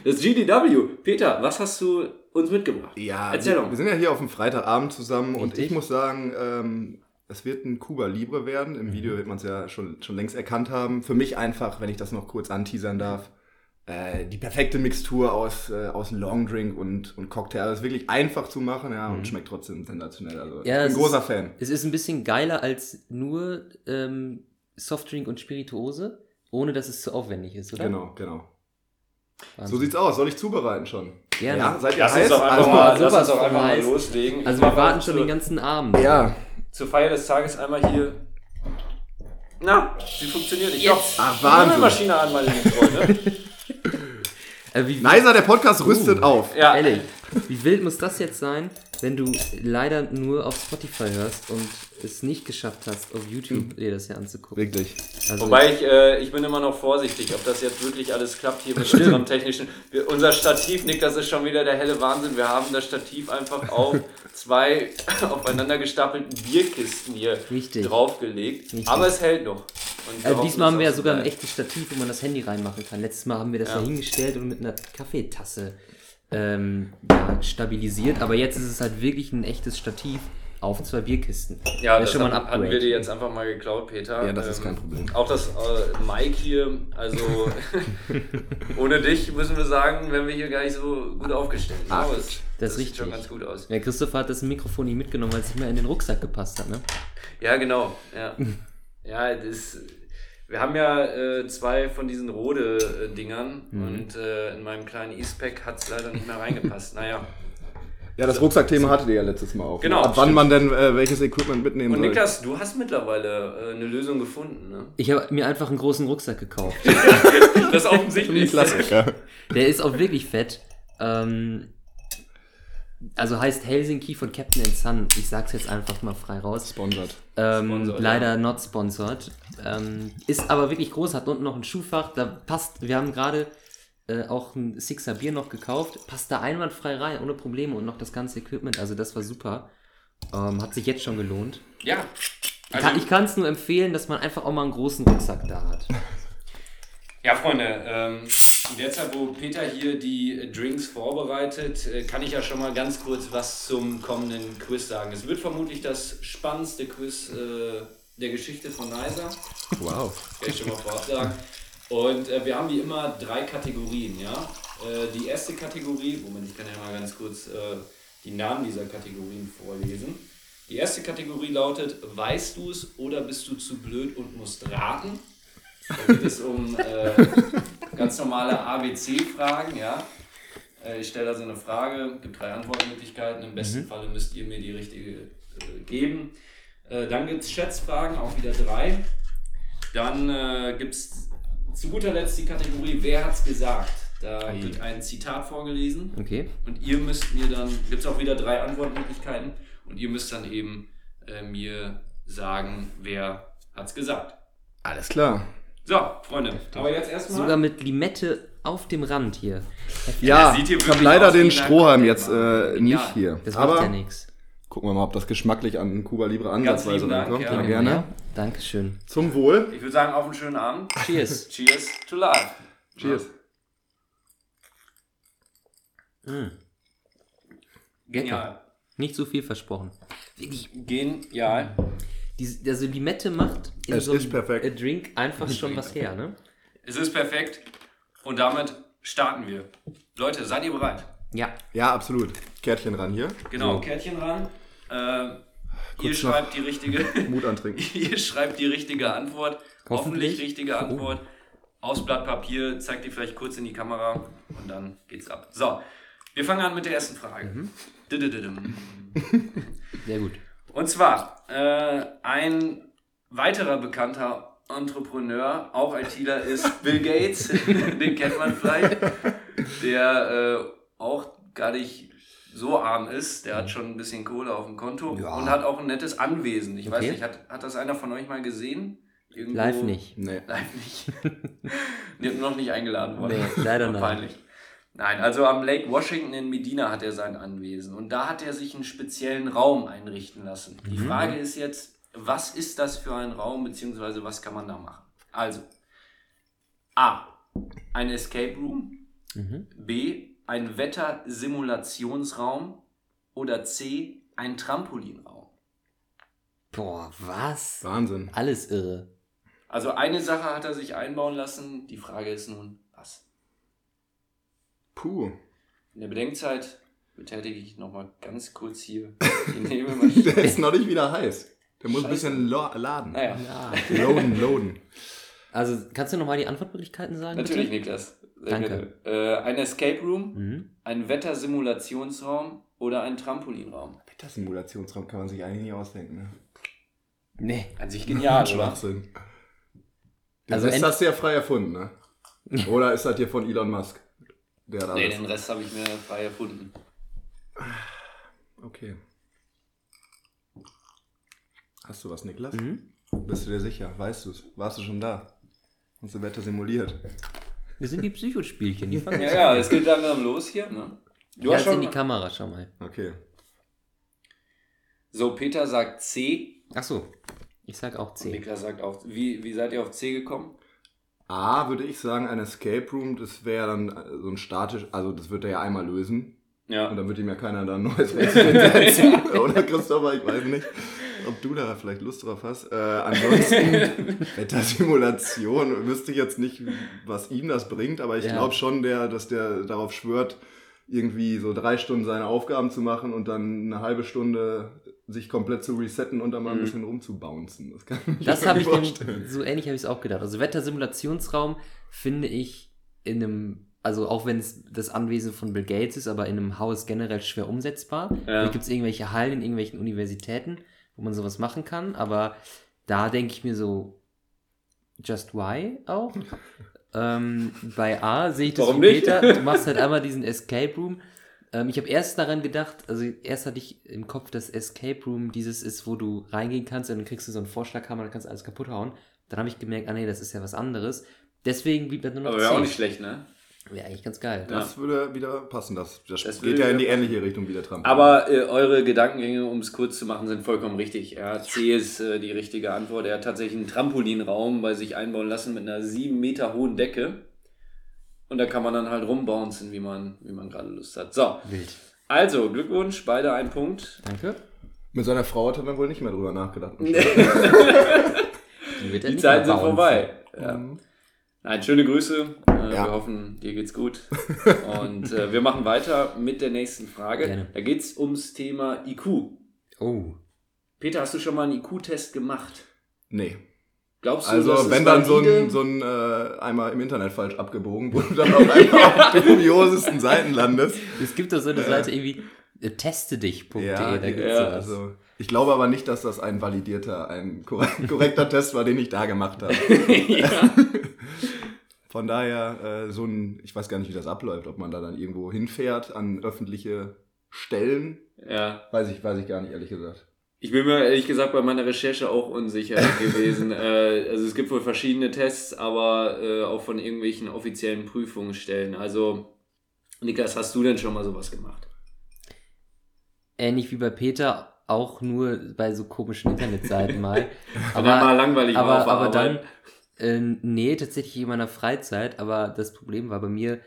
[SPEAKER 1] Das GDW. Peter, was hast du uns mitgebracht?
[SPEAKER 3] Ja,
[SPEAKER 1] Erzähl
[SPEAKER 3] wir,
[SPEAKER 1] doch.
[SPEAKER 3] wir sind ja hier auf dem Freitagabend zusammen und
[SPEAKER 2] Richtig.
[SPEAKER 3] ich muss sagen, ähm, es wird ein Cuba Libre werden. Im Video wird man es ja schon, schon längst erkannt haben. Für mich einfach, wenn ich das noch kurz anteasern darf, äh, die perfekte Mixtur aus, äh, aus einem Long Drink und, und Cocktail. Das ist wirklich einfach zu machen ja, und schmeckt trotzdem sensationell. Also
[SPEAKER 2] Mhm. Ja,
[SPEAKER 3] ich bin großer
[SPEAKER 2] ist-
[SPEAKER 3] Fan.
[SPEAKER 2] Es ist ein bisschen geiler als nur ähm, Softdrink und Spirituose, ohne dass es zu aufwendig ist, oder?
[SPEAKER 3] Genau, genau.
[SPEAKER 2] Wahnsinn.
[SPEAKER 3] So sieht's aus. Soll ich zubereiten schon?
[SPEAKER 2] Gerne.
[SPEAKER 3] Ja, seid ihr
[SPEAKER 1] Lass uns
[SPEAKER 3] heiß?
[SPEAKER 1] einfach
[SPEAKER 3] Also-
[SPEAKER 1] mal, lass uns doch einfach mal loslegen.
[SPEAKER 2] Also wir warten schon den ganzen Abend.
[SPEAKER 3] Ja.
[SPEAKER 1] Zur Feier des Tages einmal hier. Na, sie funktioniert. Ich
[SPEAKER 2] Jetzt.
[SPEAKER 3] Ach,
[SPEAKER 1] die
[SPEAKER 3] Wahnsinn.
[SPEAKER 1] Maschine an, meine lieben Freunde.
[SPEAKER 2] Äh, wie,
[SPEAKER 3] Nicer, der Podcast rüstet
[SPEAKER 2] Uh.
[SPEAKER 3] auf.
[SPEAKER 1] ja.
[SPEAKER 2] Ehrlich, wie wild muss das jetzt sein, wenn du leider nur auf Spotify hörst und es nicht geschafft hast, auf YouTube dir das hier anzugucken?
[SPEAKER 3] Wirklich.
[SPEAKER 2] Also,
[SPEAKER 1] Wobei ich, äh, ich bin immer noch vorsichtig, ob das jetzt wirklich alles klappt hier mit unserem technischen. Wir, unser Stativ, Nick, das ist schon wieder der helle Wahnsinn. Wir haben das Stativ einfach auf zwei aufeinander gestapelten Bierkisten hier
[SPEAKER 2] Richtig.
[SPEAKER 1] draufgelegt.
[SPEAKER 2] Richtig.
[SPEAKER 1] Aber es hält noch. Hoffen,
[SPEAKER 2] diesmal haben wir ja sogar ein echtes Stativ, wo man das Handy reinmachen kann. Letztes Mal haben wir das ja,
[SPEAKER 1] Ja.
[SPEAKER 2] hingestellt und mit einer Kaffeetasse ähm, ja, stabilisiert. Aber jetzt ist es halt wirklich ein echtes Stativ auf zwei Bierkisten.
[SPEAKER 1] Ja,
[SPEAKER 2] das ist schon mal ein
[SPEAKER 1] hatten- wir dir jetzt einfach mal geklaut, Peter.
[SPEAKER 3] Ja, das ist
[SPEAKER 1] Ähm,
[SPEAKER 3] kein Problem.
[SPEAKER 1] Auch das äh, Mike hier, also ohne dich müssen wir sagen, wären wir hier gar nicht so gut aufgestellt.
[SPEAKER 3] Ach,
[SPEAKER 2] das ist
[SPEAKER 1] das sieht schon ganz gut aus.
[SPEAKER 2] Ja, Christopher hat das Mikrofon nicht mitgenommen, weil es nicht mehr in den Rucksack gepasst hat, ne?
[SPEAKER 1] Ja, genau. Ja, ja das, Wir haben ja äh, zwei von diesen Rode-Dingern
[SPEAKER 2] Mhm.
[SPEAKER 1] und äh, in meinem kleinen E-Spec hat es leider nicht mehr reingepasst. Naja.
[SPEAKER 3] Ja, das Rucksackthema hattet ihr ja letztes Mal auch.
[SPEAKER 1] Genau,
[SPEAKER 3] Ab wann
[SPEAKER 1] stimmt.
[SPEAKER 3] man denn äh, welches Equipment mitnehmen
[SPEAKER 1] Und
[SPEAKER 3] soll.
[SPEAKER 1] Niklas, du hast mittlerweile äh, eine Lösung gefunden, ne?
[SPEAKER 2] Ich habe mir einfach einen großen Rucksack gekauft.
[SPEAKER 1] Das ist offensichtlich.
[SPEAKER 3] Klassiker.
[SPEAKER 2] Der ist auch wirklich fett. Ähm, also heißt Helsinki von Captain and Sun. Ich sag's jetzt einfach mal frei raus.
[SPEAKER 3] Sponsored.
[SPEAKER 2] Ähm,
[SPEAKER 1] Sponsored,
[SPEAKER 2] leider not sponsored. Ähm, ist aber wirklich groß, hat unten noch ein Schuhfach. Da passt, wir haben gerade äh, auch ein Sixer Bier noch gekauft. Passt da einwandfrei rein, ohne Probleme und noch das ganze Equipment. Also das war super. Ähm, hat sich jetzt schon gelohnt.
[SPEAKER 1] Ja.
[SPEAKER 2] Ich
[SPEAKER 1] Also,
[SPEAKER 2] kann- ich kann es nur empfehlen, dass man einfach auch mal einen großen Rucksack da hat.
[SPEAKER 1] ja, Freunde, ähm, in der Zeit, wo Peter hier die Drinks vorbereitet, äh, kann ich ja schon mal ganz kurz was zum kommenden Quiz sagen. Es wird vermutlich das spannendste Quiz äh, der Geschichte von NISA.
[SPEAKER 3] Wow.
[SPEAKER 1] Kann ich schon mal vorab sagen. Und äh, wir haben wie immer drei Kategorien, ja. Äh, die erste Kategorie, Moment, ich kann ja mal ganz kurz äh, die Namen dieser Kategorien vorlesen. Die erste Kategorie lautet, weißt du es oder bist du zu blöd und musst raten? Da geht es um äh, ganz normale ABC-Fragen, ja. Äh, ich stelle also eine Frage, gibt drei Antwortmöglichkeiten. Im besten Falle müsst ihr mir die richtige äh, geben. Äh, dann gibt es Schätzfragen, auch wieder drei. Dann äh, gibt es zu guter Letzt die Kategorie Wer hat's gesagt? Da wird ein Zitat vorgelesen
[SPEAKER 2] Okay.
[SPEAKER 1] und ihr müsst mir dann, gibt es auch wieder drei Antwortmöglichkeiten und ihr müsst dann eben äh, mir sagen, wer hat's gesagt.
[SPEAKER 3] Alles klar.
[SPEAKER 1] So, Freunde, aber jetzt erstmal.
[SPEAKER 2] Sogar mit Limette auf dem Rand hier.
[SPEAKER 3] Ja,
[SPEAKER 1] hier
[SPEAKER 3] ich habe leider den Strohhalm jetzt äh, nicht hier.
[SPEAKER 2] Das macht
[SPEAKER 3] Aber
[SPEAKER 2] ja nichts.
[SPEAKER 3] gucken wir mal, ob das geschmacklich an Cuba Libre ansatzweise rankommt.
[SPEAKER 1] ja.
[SPEAKER 3] Ja, gerne.
[SPEAKER 2] Ja, Dankeschön.
[SPEAKER 3] Zum Wohl.
[SPEAKER 1] Ich würde sagen, auf einen schönen Abend.
[SPEAKER 2] Cheers.
[SPEAKER 1] Cheers to life.
[SPEAKER 3] Cheers.
[SPEAKER 1] Genial.
[SPEAKER 2] Nicht so viel versprochen. Wirklich,
[SPEAKER 1] Genial.
[SPEAKER 2] Die, also Limette macht in
[SPEAKER 3] Es
[SPEAKER 2] so einem
[SPEAKER 3] ist perfekt.
[SPEAKER 2] Drink einfach schon was her, ne?
[SPEAKER 1] Es ist perfekt und damit starten wir. Leute, seid ihr bereit?
[SPEAKER 2] Ja.
[SPEAKER 3] Ja, absolut. Kärtchen ran hier.
[SPEAKER 1] Genau,
[SPEAKER 3] So,
[SPEAKER 1] Kärtchen ran. Äh, ihr schreibt die richtige.
[SPEAKER 3] Mut antrinken.
[SPEAKER 1] Ihr schreibt die richtige Antwort. Hoffentlich,
[SPEAKER 2] Hoffentlich.
[SPEAKER 1] richtige Antwort. Aufs Blatt Papier, zeigt die vielleicht kurz in die Kamera und dann geht's ab. So, wir fangen an mit der ersten Frage. Didididum.
[SPEAKER 2] Sehr gut.
[SPEAKER 1] Und zwar, äh, ein weiterer bekannter Entrepreneur, auch ITler, ist Bill Gates. Den kennt man vielleicht. Der äh, auch gar nicht so arm ist. Der hat schon ein bisschen Kohle auf dem Konto
[SPEAKER 2] Ja.
[SPEAKER 1] und hat auch ein nettes Anwesen. Ich weiß
[SPEAKER 2] Okay.
[SPEAKER 1] nicht, hat, hat das einer von euch mal gesehen? Irgendwo?
[SPEAKER 2] Live nicht.
[SPEAKER 3] Nee.
[SPEAKER 1] Live nicht. Noch nicht eingeladen worden.
[SPEAKER 2] Nee, leider.
[SPEAKER 1] Peinlich. Nein, also am Lake Washington in Medina hat er sein Anwesen und da hat er sich einen speziellen Raum einrichten lassen. Die
[SPEAKER 2] Mhm.
[SPEAKER 1] Frage ist jetzt, was ist das für ein Raum, beziehungsweise was kann man da machen? Also, A, ein Escape Room,
[SPEAKER 2] Mhm.
[SPEAKER 1] B, ein Wettersimulationsraum oder C, ein Trampolinraum.
[SPEAKER 2] Boah, was?
[SPEAKER 3] Wahnsinn.
[SPEAKER 2] Alles irre.
[SPEAKER 1] Also eine Sache hat er sich einbauen lassen, die Frage ist nun?
[SPEAKER 3] Puh.
[SPEAKER 1] In der Bedenkzeit betätige ich nochmal ganz kurz hier die Nebelmaschine.
[SPEAKER 3] Der ist noch nicht wieder heiß. Der muss ein
[SPEAKER 1] Scheiße.
[SPEAKER 3] bisschen lo laden.
[SPEAKER 1] Naja,
[SPEAKER 2] Ja.
[SPEAKER 3] Loaden, loaden.
[SPEAKER 2] Also, kannst du nochmal die Antwortmöglichkeiten sagen?
[SPEAKER 1] natürlich,
[SPEAKER 2] Bitte?
[SPEAKER 1] Niklas. Sehr
[SPEAKER 2] Danke.
[SPEAKER 1] gerne. Äh, ein Escape Room,
[SPEAKER 2] Mhm.
[SPEAKER 1] ein Wettersimulationsraum oder ein Trampolinraum.
[SPEAKER 3] Wettersimulationsraum kann man sich eigentlich nie ausdenken. Ne?
[SPEAKER 2] Nee.
[SPEAKER 1] An sich genial?
[SPEAKER 3] Schwachsinn.
[SPEAKER 2] Also
[SPEAKER 3] Also das ja frei erfunden, ne? Oder ist das hier von Elon Musk? Der hat
[SPEAKER 1] Nee,
[SPEAKER 3] alles.
[SPEAKER 1] den Rest habe ich mir frei erfunden.
[SPEAKER 3] Okay. Hast du was, Niklas?
[SPEAKER 2] Mhm.
[SPEAKER 3] Bist du dir sicher? Weißt du es? Warst du schon da? Hast du Wetter simuliert?
[SPEAKER 2] Wir sind die Psychospielchen. Die fangen
[SPEAKER 1] Ja, ja, es geht langsam los hier. Ne? Du
[SPEAKER 2] ja,
[SPEAKER 1] hast
[SPEAKER 2] jetzt in die
[SPEAKER 1] schon.
[SPEAKER 2] Kamera, schau mal.
[SPEAKER 3] Okay.
[SPEAKER 1] So, Peter sagt C.
[SPEAKER 2] Ach so. Ich sag auch
[SPEAKER 1] Und
[SPEAKER 2] 10.
[SPEAKER 1] Niklas sagt auch. Wie, wie seid ihr auf C gekommen?
[SPEAKER 3] A, würde ich sagen, ein Escape Room, das wäre dann so ein statisch, also das wird er ja einmal lösen. Und
[SPEAKER 1] Ja.
[SPEAKER 3] dann wird ihm ja keiner da ein neues Rätsel setzen. Oder Christopher, ich weiß nicht, ob du da vielleicht Lust drauf hast. Äh, ansonsten, Wettersimulation, wüsste ich jetzt nicht, was ihm das bringt, aber ich
[SPEAKER 2] Ja.
[SPEAKER 3] glaube schon, der, dass der darauf schwört, irgendwie so drei Stunden seine Aufgaben zu machen und dann eine halbe Stunde sich komplett zu resetten und da mal ein
[SPEAKER 1] Mhm.
[SPEAKER 3] bisschen rumzubouncen. Das kann ich
[SPEAKER 2] Das
[SPEAKER 3] mir
[SPEAKER 2] habe ich
[SPEAKER 3] vorstellen.
[SPEAKER 2] dem, so ähnlich habe ich es auch gedacht. Also Wettersimulationsraum finde ich in einem, also auch wenn es das Anwesen von Bill Gates ist, aber in einem Haus generell schwer umsetzbar.
[SPEAKER 1] Ja.
[SPEAKER 2] Da gibt es irgendwelche Hallen in irgendwelchen Universitäten, wo man sowas machen kann, aber da denke ich mir so, just why auch? ähm, bei A sehe ich das
[SPEAKER 1] Warum
[SPEAKER 2] wie
[SPEAKER 1] nicht?
[SPEAKER 2] Peter, du machst halt einmal diesen Escape Room. Ähm, ich habe erst daran gedacht, also erst hatte ich im Kopf, dass Escape Room dieses ist, wo du reingehen kannst und dann kriegst du so einen Vorschlaghammer, dann kannst du alles kaputt hauen. Dann habe ich gemerkt, ah nee, das ist ja was anderes. Deswegen blieb dann nur noch
[SPEAKER 1] Aber wäre auch nicht schlecht, ne?
[SPEAKER 2] Wäre eigentlich ganz geil.
[SPEAKER 3] Das würde wieder passen. Das, das,
[SPEAKER 1] Das
[SPEAKER 3] geht ja in die ähnliche Richtung wie der Trump.
[SPEAKER 1] Aber äh, eure Gedankengänge, um es kurz zu machen, sind vollkommen richtig. Ja, C ist äh, die richtige Antwort. Er hat tatsächlich einen Trampolinraum bei sich einbauen lassen mit einer sieben Meter hohen Decke. Und da kann man dann halt rumbouncen, wie man, wie man gerade Lust hat. So,
[SPEAKER 2] Wild.
[SPEAKER 1] also Glückwunsch, beide ein Punkt.
[SPEAKER 2] Danke.
[SPEAKER 3] Mit seiner Frau hat er dann wohl nicht mehr drüber nachgedacht.
[SPEAKER 2] Die,
[SPEAKER 1] Die Zeiten sind vorbei. Ja.
[SPEAKER 3] Mhm.
[SPEAKER 1] Nein, schöne Grüße. Äh,
[SPEAKER 3] Ja.
[SPEAKER 1] Wir hoffen, dir geht's gut. Und äh, wir machen weiter mit der nächsten Frage.
[SPEAKER 2] Gerne.
[SPEAKER 1] Da geht's ums Thema IQ.
[SPEAKER 2] Oh.
[SPEAKER 1] Peter, hast du schon mal einen IQ-Test gemacht?
[SPEAKER 3] Nee.
[SPEAKER 1] Glaubst du,
[SPEAKER 3] Also,
[SPEAKER 1] das
[SPEAKER 3] wenn dann so ein, so ein äh, einmal im Internet falsch abgebogen, wo du dann auf einmal auf dubiosesten Seiten landest.
[SPEAKER 2] Es gibt doch so eine Seite irgendwie äh, testedich.de,
[SPEAKER 3] Ja,
[SPEAKER 2] da gibt's
[SPEAKER 1] ja,
[SPEAKER 2] sowas.
[SPEAKER 3] Also, ich glaube aber nicht, dass das ein validierter, ein korre- korrekter Test war, den ich da gemacht habe.
[SPEAKER 1] ja.
[SPEAKER 3] Von daher, äh, so ein, ich weiß gar nicht, wie das abläuft, ob man da dann irgendwo hinfährt an öffentliche Stellen.
[SPEAKER 1] ja.
[SPEAKER 3] Weiß ich, weiß ich gar nicht, ehrlich gesagt.
[SPEAKER 1] Ich bin mir ehrlich gesagt bei meiner Recherche auch unsicher gewesen. äh, also es gibt wohl verschiedene Tests, aber äh, auch von irgendwelchen offiziellen Prüfungsstellen. Also, Niklas, hast du denn schon mal sowas gemacht?
[SPEAKER 2] Ähnlich wie bei Peter, auch nur bei so komischen Internetseiten mal.
[SPEAKER 1] Wenn er mal langweilig war
[SPEAKER 2] aber,
[SPEAKER 1] auf der
[SPEAKER 2] aber dann, äh, nee, tatsächlich in meiner Freizeit, aber das Problem war bei mir,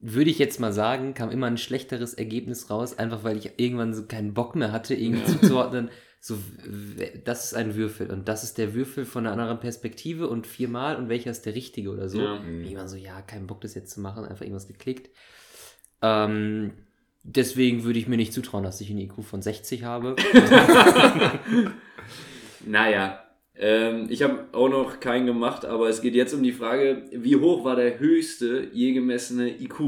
[SPEAKER 2] würde ich jetzt mal sagen, kam immer ein schlechteres Ergebnis raus, einfach weil ich irgendwann so keinen Bock mehr hatte, irgendwie zuzuordnen, so, das ist ein Würfel und das ist der Würfel von einer anderen Perspektive und viermal und welcher ist der richtige oder so.
[SPEAKER 1] Ja.
[SPEAKER 2] Und Irgendwann so, ja, keinen Bock das jetzt zu machen, einfach irgendwas geklickt. Ähm, deswegen würde ich mir nicht zutrauen, dass ich einen IQ von 60 habe.
[SPEAKER 1] Naja, ähm, ich habe auch noch keinen gemacht, aber es geht jetzt um die Frage, wie hoch war der höchste je gemessene IQ?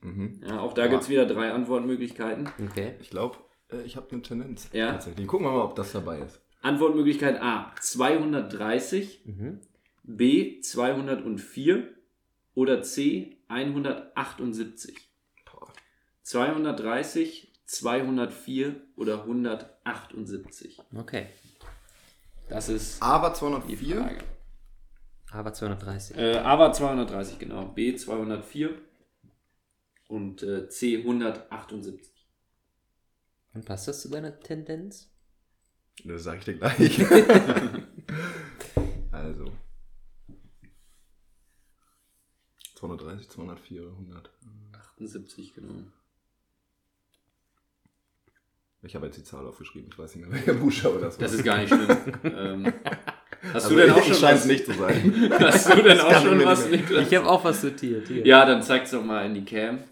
[SPEAKER 3] Mhm.
[SPEAKER 1] Ja, auch da gibt es wieder drei Antwortmöglichkeiten.
[SPEAKER 2] Okay.
[SPEAKER 3] Ich glaube, ich habe eine Tendenz.
[SPEAKER 1] Ja.
[SPEAKER 3] Tatsächlich. Gucken wir mal, ob das dabei ist.
[SPEAKER 1] Antwortmöglichkeit A 230,
[SPEAKER 2] Mhm.
[SPEAKER 1] B 204 oder C 178.
[SPEAKER 3] Boah.
[SPEAKER 1] 230, 204 oder 178.
[SPEAKER 2] Okay.
[SPEAKER 1] Das ist
[SPEAKER 3] A war
[SPEAKER 1] die
[SPEAKER 3] 204.
[SPEAKER 1] Frage.
[SPEAKER 2] Aber 230.
[SPEAKER 1] Äh, A war 230, genau. B 204 und äh, C 178.
[SPEAKER 2] Und passt das zu deiner Tendenz?
[SPEAKER 3] Das sage ich dir gleich. also. 230, 204, 100.
[SPEAKER 1] 78, genau.
[SPEAKER 3] Ich habe jetzt die Zahl aufgeschrieben. Ich weiß nicht mehr, welcher Buchstabe das war.
[SPEAKER 1] Das ist gar nicht schlimm. ähm, hast
[SPEAKER 3] also
[SPEAKER 1] du denn auch schon
[SPEAKER 3] scheint
[SPEAKER 1] was?
[SPEAKER 3] es nicht zu sein.
[SPEAKER 1] Hast du denn auch
[SPEAKER 3] kann
[SPEAKER 1] schon was, Niklas?
[SPEAKER 2] Ich habe auch was sortiert. Hier.
[SPEAKER 1] Ja, dann zeig's doch mal in die Cam.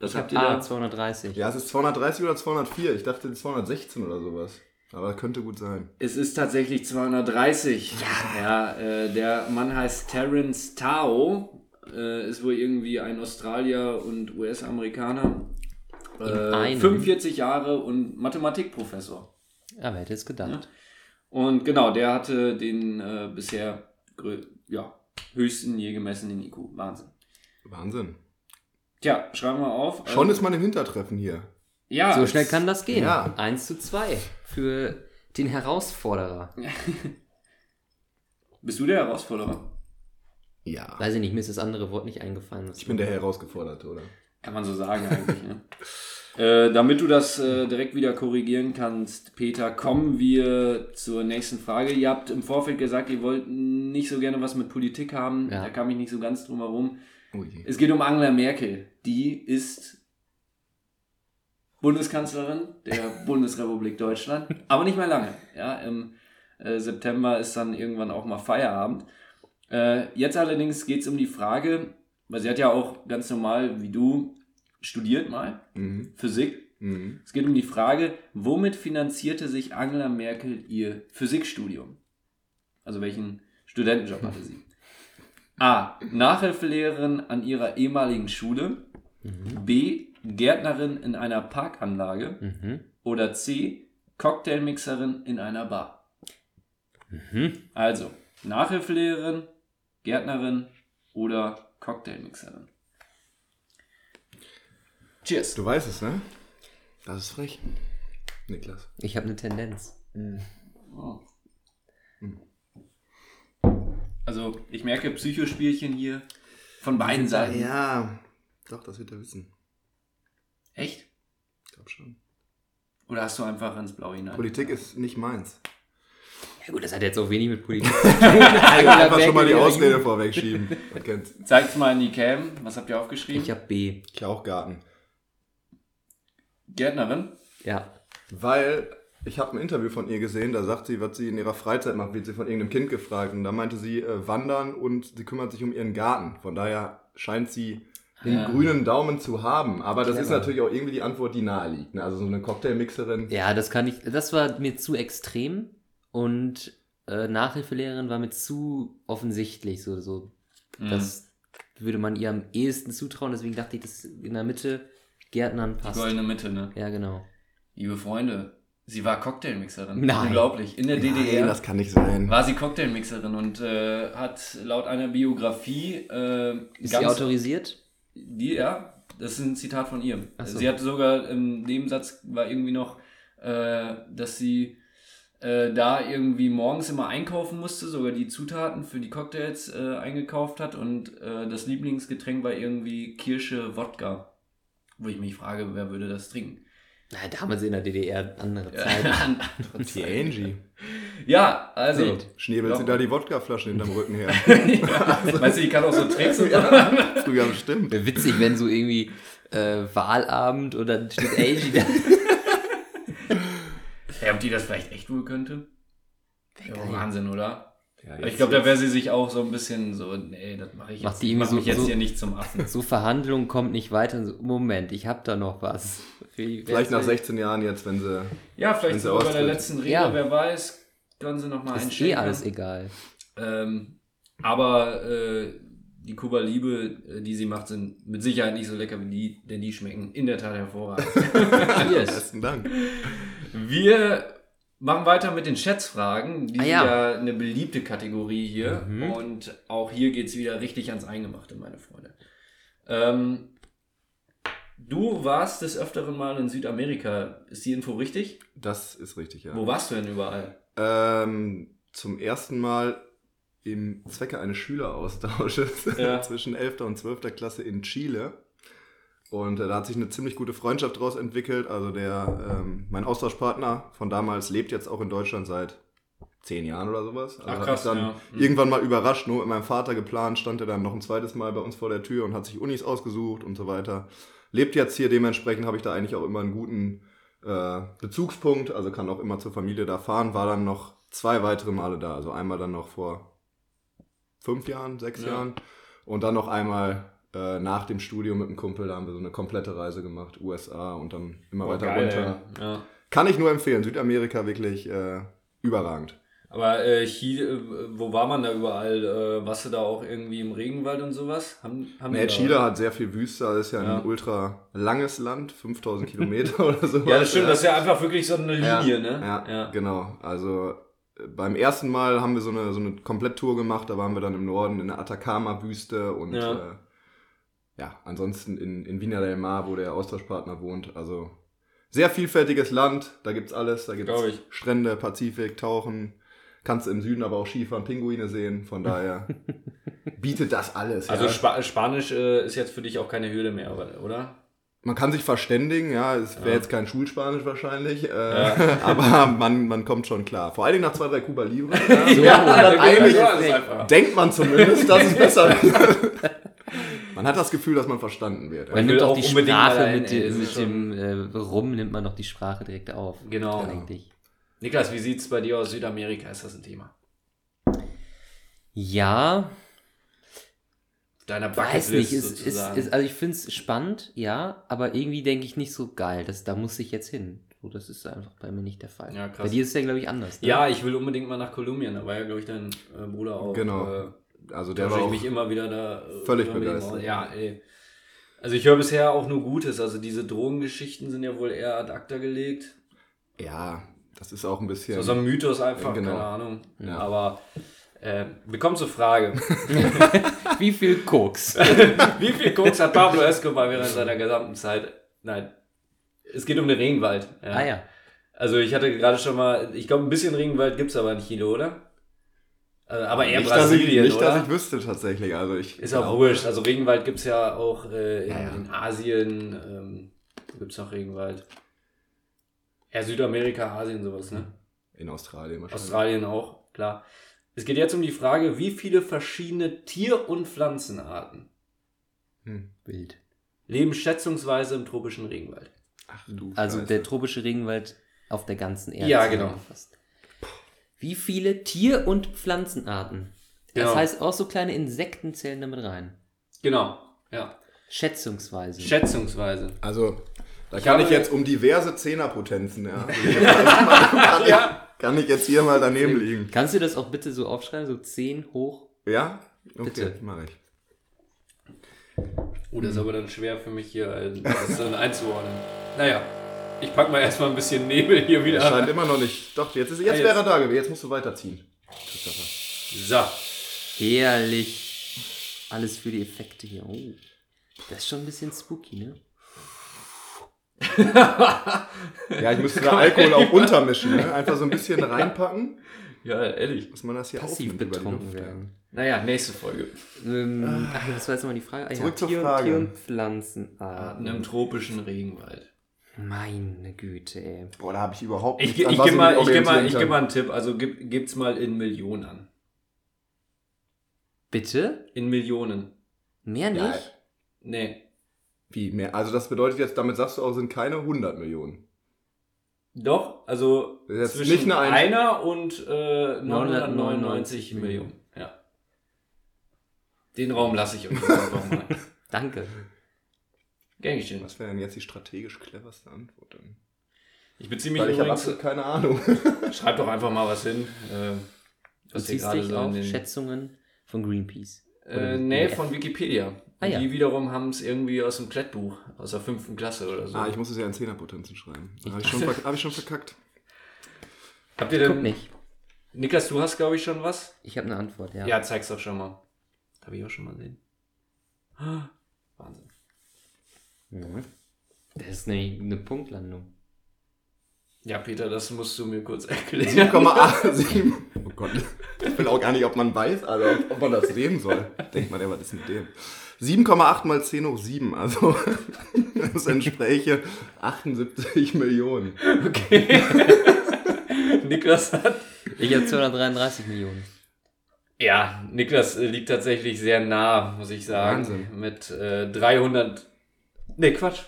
[SPEAKER 1] Was
[SPEAKER 2] ich
[SPEAKER 1] habt
[SPEAKER 2] habe
[SPEAKER 1] ihr
[SPEAKER 2] A,
[SPEAKER 1] da?
[SPEAKER 2] 230.
[SPEAKER 3] Ja, es ist 230 oder 204. Ich dachte 216 oder sowas. Aber könnte gut sein.
[SPEAKER 1] Es ist tatsächlich 230. Ja, ja äh, der Mann heißt Terence Tao. Äh, ist wohl irgendwie ein Australier und US-Amerikaner. Äh,
[SPEAKER 2] einem.
[SPEAKER 1] 45 Jahre und Mathematikprofessor.
[SPEAKER 2] Ja, wer hätte es gedacht?
[SPEAKER 1] Und genau, der hatte den äh, bisher ja, höchsten je gemessenen IQ. Wahnsinn.
[SPEAKER 3] Wahnsinn.
[SPEAKER 1] Tja, schreiben wir auf.
[SPEAKER 3] Schon
[SPEAKER 1] Ähm,
[SPEAKER 3] ist man im Hintertreffen hier.
[SPEAKER 1] ja,
[SPEAKER 2] so schnell kann das gehen.
[SPEAKER 3] Ja.
[SPEAKER 2] 1 zu 2 für den Herausforderer.
[SPEAKER 1] Bist du der Herausforderer?
[SPEAKER 3] Ja.
[SPEAKER 2] Weiß ich nicht, mir ist das andere Wort nicht eingefallen.
[SPEAKER 3] Ich bin der Herausgeforderte, oder?
[SPEAKER 1] Kann man so sagen eigentlich. ne? äh, damit du das äh, direkt wieder korrigieren kannst, Peter, kommen wir zur nächsten Frage. Ihr habt im Vorfeld gesagt, ihr wollt nicht so gerne was mit Politik haben.
[SPEAKER 2] Ja.
[SPEAKER 1] Da kam ich nicht so ganz drum herum.
[SPEAKER 3] Oh.
[SPEAKER 1] Es geht um Angela Merkel. Die ist Bundeskanzlerin der Bundesrepublik Deutschland, aber nicht mehr lange. Ja, Im äh, September ist dann irgendwann auch mal Feierabend. Äh, jetzt allerdings geht es um die Frage, weil sie hat ja auch ganz normal wie du studiert mal
[SPEAKER 3] Mhm.
[SPEAKER 1] Physik
[SPEAKER 3] Mhm.
[SPEAKER 1] Es geht um die Frage, womit finanzierte sich Angela Merkel ihr Physikstudium? Also welchen Studentenjob hatte sie? A. Nachhilfelehrerin an ihrer ehemaligen Schule. B. Gärtnerin in einer Parkanlage.
[SPEAKER 2] Mhm.
[SPEAKER 1] Oder C. Cocktailmixerin in einer Bar.
[SPEAKER 2] Mhm.
[SPEAKER 1] Also, Nachhilfelehrerin, Gärtnerin oder Cocktailmixerin. Cheers.
[SPEAKER 3] Du weißt es, ne? Das ist frech. Niklas.
[SPEAKER 2] Ich habe eine Tendenz.
[SPEAKER 1] Oh. Also, ich merke Psychospielchen hier von beiden Seiten.
[SPEAKER 3] Ja, doch, das wird er wissen.
[SPEAKER 1] Echt?
[SPEAKER 3] Ich glaube schon.
[SPEAKER 1] Oder hast du einfach ins Blaue hinein?
[SPEAKER 3] Politik ist nicht meins.
[SPEAKER 2] Ja gut, das hat jetzt auch wenig mit Politik
[SPEAKER 3] Einfach schon mal die Ausrede vorwegschieben.
[SPEAKER 1] Zeigt's mal in die Cam. Was habt ihr aufgeschrieben?
[SPEAKER 2] Ich habe B.
[SPEAKER 3] Ich auch Garten.
[SPEAKER 1] Gärtnerin.
[SPEAKER 2] Ja.
[SPEAKER 3] Weil ich habe ein Interview von ihr gesehen, da sagt sie, was sie in ihrer Freizeit macht, wird sie von irgendeinem Kind gefragt. Und da meinte sie äh, wandern und sie kümmert sich um ihren Garten. Von daher scheint sie den
[SPEAKER 1] Ja.
[SPEAKER 3] grünen Daumen zu haben. Aber das ist
[SPEAKER 2] Clever.
[SPEAKER 3] natürlich auch irgendwie die Antwort, die nahe liegt. Ne? Also so eine Cocktailmixerin.
[SPEAKER 2] Ja, das kann ich. Das war mir zu extrem und äh, Nachhilfelehrerin war mir zu offensichtlich. So, so.
[SPEAKER 1] Mhm.
[SPEAKER 2] Das würde man ihr am ehesten zutrauen. Deswegen dachte ich, das in der Mitte Gärtnern
[SPEAKER 1] Die
[SPEAKER 2] passt.
[SPEAKER 1] goldene Mitte, ne?
[SPEAKER 2] Ja, genau.
[SPEAKER 1] Liebe Freunde, sie war Cocktailmixerin.
[SPEAKER 2] Nein.
[SPEAKER 1] Unglaublich. In der DDR
[SPEAKER 3] Nein, das kann nicht sein.
[SPEAKER 1] war sie Cocktailmixerin und äh, hat laut einer Biografie äh,
[SPEAKER 2] Ist sie autorisiert?
[SPEAKER 1] Die, ja, das ist ein Zitat von ihr.
[SPEAKER 2] So.
[SPEAKER 1] Sie hatte sogar im Nebensatz war irgendwie noch, äh, dass sie äh, da irgendwie morgens immer einkaufen musste, sogar die Zutaten für die Cocktails äh, eingekauft hat und äh, das Lieblingsgetränk war irgendwie Kirsche Wodka. Wo ich mich frage, wer würde das trinken?
[SPEAKER 2] Na, damals in der DDR andere Zeit.
[SPEAKER 3] Die Angie.
[SPEAKER 1] ja, also.
[SPEAKER 2] Wild.
[SPEAKER 3] Schnäbelt
[SPEAKER 1] Doch.
[SPEAKER 3] sie da die Wodkaflaschen hinterm Rücken her.
[SPEAKER 1] ja. Meinst du, die kann auch so Tricks und so?
[SPEAKER 3] Früher bestimmt.
[SPEAKER 2] Wäre witzig, wenn so irgendwie äh, Wahlabend oder dann steht Angie da.
[SPEAKER 1] Ja, ob die das vielleicht echt wohl könnte? Ja. Wahnsinn, oder?
[SPEAKER 3] Ja,
[SPEAKER 1] Ich
[SPEAKER 3] jetzt-
[SPEAKER 1] glaube, da wäre sie sich auch so ein bisschen so, nee, das mache ich jetzt,
[SPEAKER 2] die
[SPEAKER 1] ich mach
[SPEAKER 2] so-
[SPEAKER 1] mich jetzt
[SPEAKER 2] so-
[SPEAKER 1] hier nicht zum Affen.
[SPEAKER 2] So Verhandlungen kommt nicht weiter. So, Moment, ich hab da noch was. Wie-
[SPEAKER 3] Vielleicht nach
[SPEAKER 2] wer-
[SPEAKER 3] 16 Jahren jetzt, wenn sie.
[SPEAKER 1] Ja, vielleicht
[SPEAKER 3] Wenn sie
[SPEAKER 1] sogar bei der letzten Rede,
[SPEAKER 2] Ja.
[SPEAKER 1] wer weiß, können sie nochmal
[SPEAKER 2] Ist eh alles egal.
[SPEAKER 1] Ähm, aber äh, die Kuba-Liebe, äh, die sie macht, sind mit Sicherheit nicht so lecker wie die, denn die schmecken in der Tat hervorragend.
[SPEAKER 2] Cheers.
[SPEAKER 3] Besten Dank.
[SPEAKER 1] Wir machen weiter mit den Schätzfragen. Die
[SPEAKER 2] Ah,
[SPEAKER 1] sind
[SPEAKER 2] ja.
[SPEAKER 1] ja eine beliebte Kategorie hier.
[SPEAKER 2] Mhm.
[SPEAKER 1] Und auch hier geht es wieder richtig ans Eingemachte, meine Freunde. Ähm, du warst des Öfteren mal in Südamerika. Ist die Info richtig?
[SPEAKER 3] Das ist richtig, ja.
[SPEAKER 1] Wo warst du denn überall?
[SPEAKER 3] Ähm, zum ersten Mal im Zwecke eines Schüleraustausches
[SPEAKER 1] Ja.
[SPEAKER 3] zwischen 11. und 12. Klasse in Chile. Und äh, da hat sich eine ziemlich gute Freundschaft daraus entwickelt. Also der, ähm, mein Austauschpartner von damals lebt jetzt auch in Deutschland seit zehn Jahren oder sowas. Also
[SPEAKER 1] Ach,
[SPEAKER 3] hat
[SPEAKER 1] krass,
[SPEAKER 3] mich dann
[SPEAKER 1] ja. Mhm.
[SPEAKER 3] irgendwann mal überrascht, nur mit meinem Vater geplant, stand er dann noch ein zweites Mal bei uns vor der Tür und hat sich Unis ausgesucht und so weiter. Lebt jetzt hier, dementsprechend habe ich da eigentlich auch immer einen guten äh, Bezugspunkt, also kann auch immer zur Familie da fahren, war dann noch zwei weitere Male da, also einmal dann noch vor fünf Jahren, sechs
[SPEAKER 1] Ja.
[SPEAKER 3] Jahren und dann noch einmal äh, nach dem Studium mit einem Kumpel, da haben wir so eine komplette Reise gemacht, USA und dann immer
[SPEAKER 1] Boah,
[SPEAKER 3] weiter
[SPEAKER 1] geil,
[SPEAKER 3] runter.
[SPEAKER 1] Ja.
[SPEAKER 3] Kann ich nur empfehlen, Südamerika wirklich äh, überragend.
[SPEAKER 1] Aber äh, Chile, äh, wo war man da überall? Äh, warst du da auch irgendwie im Regenwald und sowas? Haben, haben
[SPEAKER 3] Nee,
[SPEAKER 1] da-
[SPEAKER 3] Chile hat sehr viel Wüste, das ist ja,
[SPEAKER 1] Ja.
[SPEAKER 3] ein ultra langes Land, 5000 Kilometer oder so.
[SPEAKER 1] Ja, das stimmt, das ist ja einfach wirklich so eine Linie, ne?
[SPEAKER 3] Ja, genau. Also äh, beim ersten Mal haben wir so eine, so eine Kompletttour gemacht, da waren wir dann im Norden in der Atacama-Wüste und
[SPEAKER 1] Ja.
[SPEAKER 3] ja, äh, ja ansonsten in, in Vina del Mar, wo der Austauschpartner wohnt. Also sehr vielfältiges Land, da gibt's alles, da gibt's
[SPEAKER 1] Glaub ich.
[SPEAKER 3] Strände, Pazifik, Tauchen. Kannst im Süden aber auch Skifahren, Pinguine sehen, von daher bietet das alles.
[SPEAKER 1] Also
[SPEAKER 3] ja.
[SPEAKER 1] Spa Spanisch äh, ist jetzt für dich auch keine Hürde mehr, oder?
[SPEAKER 3] Man kann sich verständigen, ja, es wäre
[SPEAKER 1] Ja.
[SPEAKER 3] jetzt kein Schulspanisch wahrscheinlich, äh,
[SPEAKER 1] Ja.
[SPEAKER 3] aber man, man kommt schon klar. Vor allen Dingen nach zwei, drei Cuba Libre.
[SPEAKER 2] So,
[SPEAKER 1] Ja,
[SPEAKER 3] eigentlich
[SPEAKER 2] es.
[SPEAKER 3] Denkt man zumindest, dass es besser wird. Man hat das Gefühl, dass man verstanden wird.
[SPEAKER 2] Man nimmt auch die Sprache mit, dem- mit dem äh, Rum, nimmt man doch die Sprache direkt auf.
[SPEAKER 1] Genau.
[SPEAKER 2] Eigentlich.
[SPEAKER 1] Niklas, wie sieht's bei dir aus Südamerika? Ist das ein Thema?
[SPEAKER 2] Ja.
[SPEAKER 1] deiner
[SPEAKER 2] Weiß nicht, ist, ist, ist, also ich finde es spannend, ja, aber irgendwie denke ich nicht so geil. Das, da muss ich jetzt hin. So, das ist einfach bei mir nicht der Fall.
[SPEAKER 1] Ja, krass.
[SPEAKER 2] Bei dir ist es ja, glaube ich, anders. Ne?
[SPEAKER 1] ja, ich will unbedingt mal nach Kolumbien. Da war ja, glaube ich, dein äh, Bruder auch.
[SPEAKER 3] Genau.
[SPEAKER 1] Äh,
[SPEAKER 3] Also der war
[SPEAKER 1] ich mich immer wieder da. äh,
[SPEAKER 3] völlig begeistert.
[SPEAKER 1] Ja, ey. Also ich höre bisher auch nur Gutes. Also diese Drogengeschichten sind ja wohl eher ad acta gelegt.
[SPEAKER 3] ja, das ist auch ein bisschen.
[SPEAKER 1] So, so ein Mythos einfach,
[SPEAKER 3] Genau.
[SPEAKER 1] keine Ahnung.
[SPEAKER 3] Ja.
[SPEAKER 1] Aber äh, wir kommen zur Frage.
[SPEAKER 2] Wie viel Koks?
[SPEAKER 1] Wie viel Koks hat Pablo Escobar während seiner gesamten Zeit? Nein. Es geht um den Regenwald. Ja.
[SPEAKER 2] ah ja.
[SPEAKER 1] Also ich hatte gerade schon mal, ich glaube ein bisschen Regenwald gibt es aber in Chile, oder? Also, aber eher
[SPEAKER 3] nicht, dass ich,
[SPEAKER 1] Brasilien,
[SPEAKER 3] nicht,
[SPEAKER 1] oder?
[SPEAKER 3] dass ich wüsste tatsächlich. Also ich
[SPEAKER 1] Ist auch wurscht. Also Regenwald gibt es ja auch äh, in,
[SPEAKER 3] Ja, ja.
[SPEAKER 1] in Asien. Ähm, gibt es noch Regenwald? Ja, Südamerika, Asien, sowas, ne?
[SPEAKER 3] In Australien wahrscheinlich.
[SPEAKER 1] Australien auch, klar. Es geht jetzt um die Frage, wie viele verschiedene Tier- und Pflanzenarten
[SPEAKER 3] Hm.
[SPEAKER 2] Wild.
[SPEAKER 1] leben schätzungsweise im tropischen Regenwald?
[SPEAKER 3] Ach du
[SPEAKER 2] Also
[SPEAKER 3] Scheiße.
[SPEAKER 2] der tropische Regenwald auf der ganzen Erde.
[SPEAKER 1] Ja, genau.
[SPEAKER 2] zusammengefasst. Wie viele Tier- und Pflanzenarten? Das
[SPEAKER 1] Genau.
[SPEAKER 2] heißt, auch so kleine Insekten zählen damit rein.
[SPEAKER 1] Genau, ja.
[SPEAKER 2] Schätzungsweise.
[SPEAKER 1] Schätzungsweise.
[SPEAKER 3] Also, da
[SPEAKER 1] Ich
[SPEAKER 3] kann ich jetzt um diverse Zehnerpotenzen, ja. kann, ich,
[SPEAKER 1] Ja.
[SPEAKER 3] kann ich jetzt hier mal daneben liegen.
[SPEAKER 2] Kannst du das auch bitte so aufschreiben? So 10 hoch?
[SPEAKER 3] Ja? Okay,
[SPEAKER 2] Bitte.
[SPEAKER 3] mache ich.
[SPEAKER 1] Oh, das ist aber dann schwer für mich hier das dann einzuordnen. Naja, ich pack mal erstmal ein bisschen Nebel hier wieder.
[SPEAKER 3] Das scheint immer noch nicht. Doch, jetzt, ist, jetzt
[SPEAKER 1] Ah, jetzt.
[SPEAKER 3] wäre er da gewesen. Jetzt musst du weiterziehen.
[SPEAKER 1] So.
[SPEAKER 2] Herrlich. Alles für die Effekte hier. Oh. Das ist schon ein bisschen spooky, ne?
[SPEAKER 3] Ja, ich müsste da Alkohol auch untermischen. Ne? Einfach so ein bisschen reinpacken,
[SPEAKER 1] Ja, ehrlich.
[SPEAKER 3] dass man das hier
[SPEAKER 2] Passiv
[SPEAKER 3] aufnimmt
[SPEAKER 2] betrunken
[SPEAKER 3] ja.
[SPEAKER 1] Ah.
[SPEAKER 2] werden.
[SPEAKER 1] Naja, nächste Folge.
[SPEAKER 2] Ähm, ach, das war jetzt nochmal die Frage. Ah,
[SPEAKER 3] Zurück zur
[SPEAKER 2] Tier,
[SPEAKER 3] Frage.
[SPEAKER 2] Tier- und
[SPEAKER 1] In
[SPEAKER 2] Pflanzenarten.
[SPEAKER 1] einem tropischen Regenwald.
[SPEAKER 2] Meine Güte, ey.
[SPEAKER 3] Boah, da habe ich überhaupt
[SPEAKER 1] Ich,
[SPEAKER 3] nichts
[SPEAKER 1] ich, ich gebe mal, ich geb mal, ich geb mal einen Tipp. Also gib, gibt's mal in Millionen an.
[SPEAKER 2] Bitte?
[SPEAKER 1] In Millionen.
[SPEAKER 2] Mehr
[SPEAKER 3] Ja,
[SPEAKER 2] nicht?
[SPEAKER 1] Nee.
[SPEAKER 3] Wie mehr? Also das bedeutet jetzt, damit sagst du auch, sind keine 100 Millionen.
[SPEAKER 1] Doch, also
[SPEAKER 3] Das ist jetzt
[SPEAKER 1] zwischen
[SPEAKER 3] nicht eine
[SPEAKER 1] einer und äh, 999
[SPEAKER 2] 999
[SPEAKER 1] Millionen. Ja. Den Raum lasse ich euch jetzt einfach mal.
[SPEAKER 2] Danke.
[SPEAKER 1] Gern geschehen.
[SPEAKER 3] Was wäre denn jetzt die strategisch cleverste Antwort dann?
[SPEAKER 1] Ich beziehe mich
[SPEAKER 3] Weil ich habe
[SPEAKER 1] übrigens.
[SPEAKER 3] absolut keine Ahnung.
[SPEAKER 1] Schreibt doch einfach mal was hin. Äh,
[SPEAKER 2] Du
[SPEAKER 1] was ihr
[SPEAKER 2] ziehst dich
[SPEAKER 1] so
[SPEAKER 2] auf
[SPEAKER 1] den.
[SPEAKER 2] Schätzungen von Greenpeace.
[SPEAKER 1] Äh, nee, von Wikipedia.
[SPEAKER 2] Ah, ja.
[SPEAKER 1] Die wiederum haben es irgendwie aus dem Klettbuch, aus der fünften Klasse oder so.
[SPEAKER 3] ah, ich muss es ja in Zehnerpotenzen schreiben. Habe ich, hab ich schon verkackt.
[SPEAKER 1] Habt ihr
[SPEAKER 2] Guck
[SPEAKER 1] denn.
[SPEAKER 2] nicht.
[SPEAKER 1] Niklas, du hast, glaube ich, schon was?
[SPEAKER 2] Ich habe eine Antwort, ja.
[SPEAKER 1] Ja, zeig's doch schon mal. Habe ich auch schon mal sehen. Ah, Wahnsinn.
[SPEAKER 2] Mhm. Das ist eine, eine Punktlandung.
[SPEAKER 1] Ja, Peter, das musst du mir kurz erklären.
[SPEAKER 3] 7,87. Oh Gott. Ich will auch gar nicht, ob man weiß, also ob, man das sehen soll. Denkt man, ja, was ist mit dem? 7,8 mal 10 hoch 7, also das entspräche 78 Millionen.
[SPEAKER 1] Okay. Niklas hat.
[SPEAKER 2] Ich habe 233 Millionen.
[SPEAKER 1] Ja, Niklas liegt tatsächlich sehr nah, muss ich sagen.
[SPEAKER 3] Wahnsinn.
[SPEAKER 1] Mit äh, 300. Nee, Quatsch.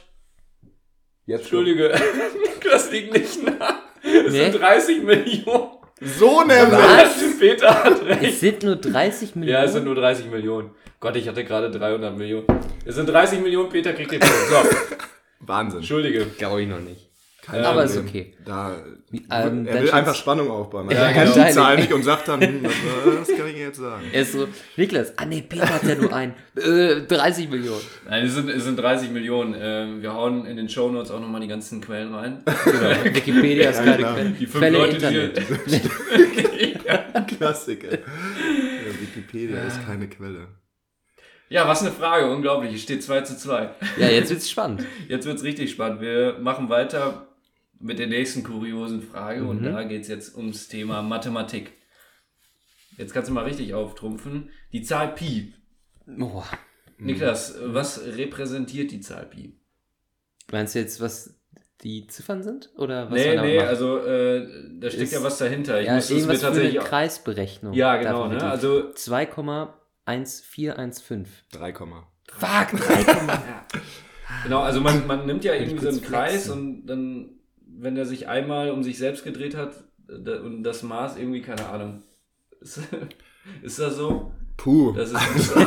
[SPEAKER 3] Jetzt
[SPEAKER 1] Entschuldige. Niklas liegt nicht nah. Es
[SPEAKER 2] Nee?
[SPEAKER 1] sind 30 Millionen.
[SPEAKER 3] So nämlich.
[SPEAKER 2] Was?
[SPEAKER 1] Peter hat
[SPEAKER 2] Es
[SPEAKER 1] recht.
[SPEAKER 2] sind nur 30 Millionen.
[SPEAKER 1] Ja, es sind nur 30 Millionen. Gott, ich hatte gerade 300 Millionen. Es sind 30 Millionen, Peter kriegt den Punkt. So,
[SPEAKER 3] Wahnsinn.
[SPEAKER 1] Entschuldige.
[SPEAKER 2] Glaube ich noch nicht.
[SPEAKER 3] Kein
[SPEAKER 2] Aber
[SPEAKER 3] Problem.
[SPEAKER 2] ist okay.
[SPEAKER 3] Da,
[SPEAKER 2] Ähm,
[SPEAKER 3] er will einfach Spannung aufbauen. Also
[SPEAKER 2] Ja,
[SPEAKER 3] er kennt
[SPEAKER 2] genau.
[SPEAKER 3] die Zahl nicht und sagt dann, hm, was, was kann ich jetzt sagen?
[SPEAKER 2] Er ist so, Niklas, ah nee, Peter hat ja nur ein. Äh, 30 Millionen.
[SPEAKER 1] Nein, es sind, es sind 30 Millionen. Ähm, wir hauen in den Shownotes auch nochmal die ganzen Quellen rein.
[SPEAKER 2] Genau. Wikipedia ist
[SPEAKER 3] Ja,
[SPEAKER 2] keine
[SPEAKER 3] klar.
[SPEAKER 2] Quelle.
[SPEAKER 1] Die fünf
[SPEAKER 2] Quelle
[SPEAKER 1] Leute,
[SPEAKER 2] Internet.
[SPEAKER 1] die.
[SPEAKER 3] Klassiker. Ja, Wikipedia ist keine Quelle.
[SPEAKER 1] Ja, was eine Frage. Unglaublich. Es steht 2 zu 2.
[SPEAKER 2] Ja, jetzt wird's spannend.
[SPEAKER 1] Jetzt wird's richtig spannend. Wir machen weiter mit der nächsten kuriosen Frage und
[SPEAKER 2] Mhm.
[SPEAKER 1] da geht's jetzt ums Thema Mathematik. Jetzt kannst du mal richtig auftrumpfen. Die Zahl Pi.
[SPEAKER 2] Oh.
[SPEAKER 1] Niklas, was repräsentiert die Zahl Pi?
[SPEAKER 2] Meinst du jetzt, was die Ziffern sind? Oder was
[SPEAKER 1] nee, nee,
[SPEAKER 2] macht?
[SPEAKER 1] also äh, da steckt
[SPEAKER 2] Ist-
[SPEAKER 1] ja was dahinter. Ich
[SPEAKER 2] ja,
[SPEAKER 1] müsste es mir
[SPEAKER 2] irgendwas für eine
[SPEAKER 1] tatsächlich.
[SPEAKER 2] Kreisberechnung.
[SPEAKER 1] Ja, genau, ne? Also
[SPEAKER 2] 2,1415.
[SPEAKER 3] 3,
[SPEAKER 2] Fuck, 3,
[SPEAKER 1] Genau, also man, man nimmt ja irgendwie so einen Kreis und dann, wenn er sich einmal um sich selbst gedreht hat da- und das Maß irgendwie, keine Ahnung. Ist, ist das so?
[SPEAKER 3] Puh.
[SPEAKER 1] Das ist.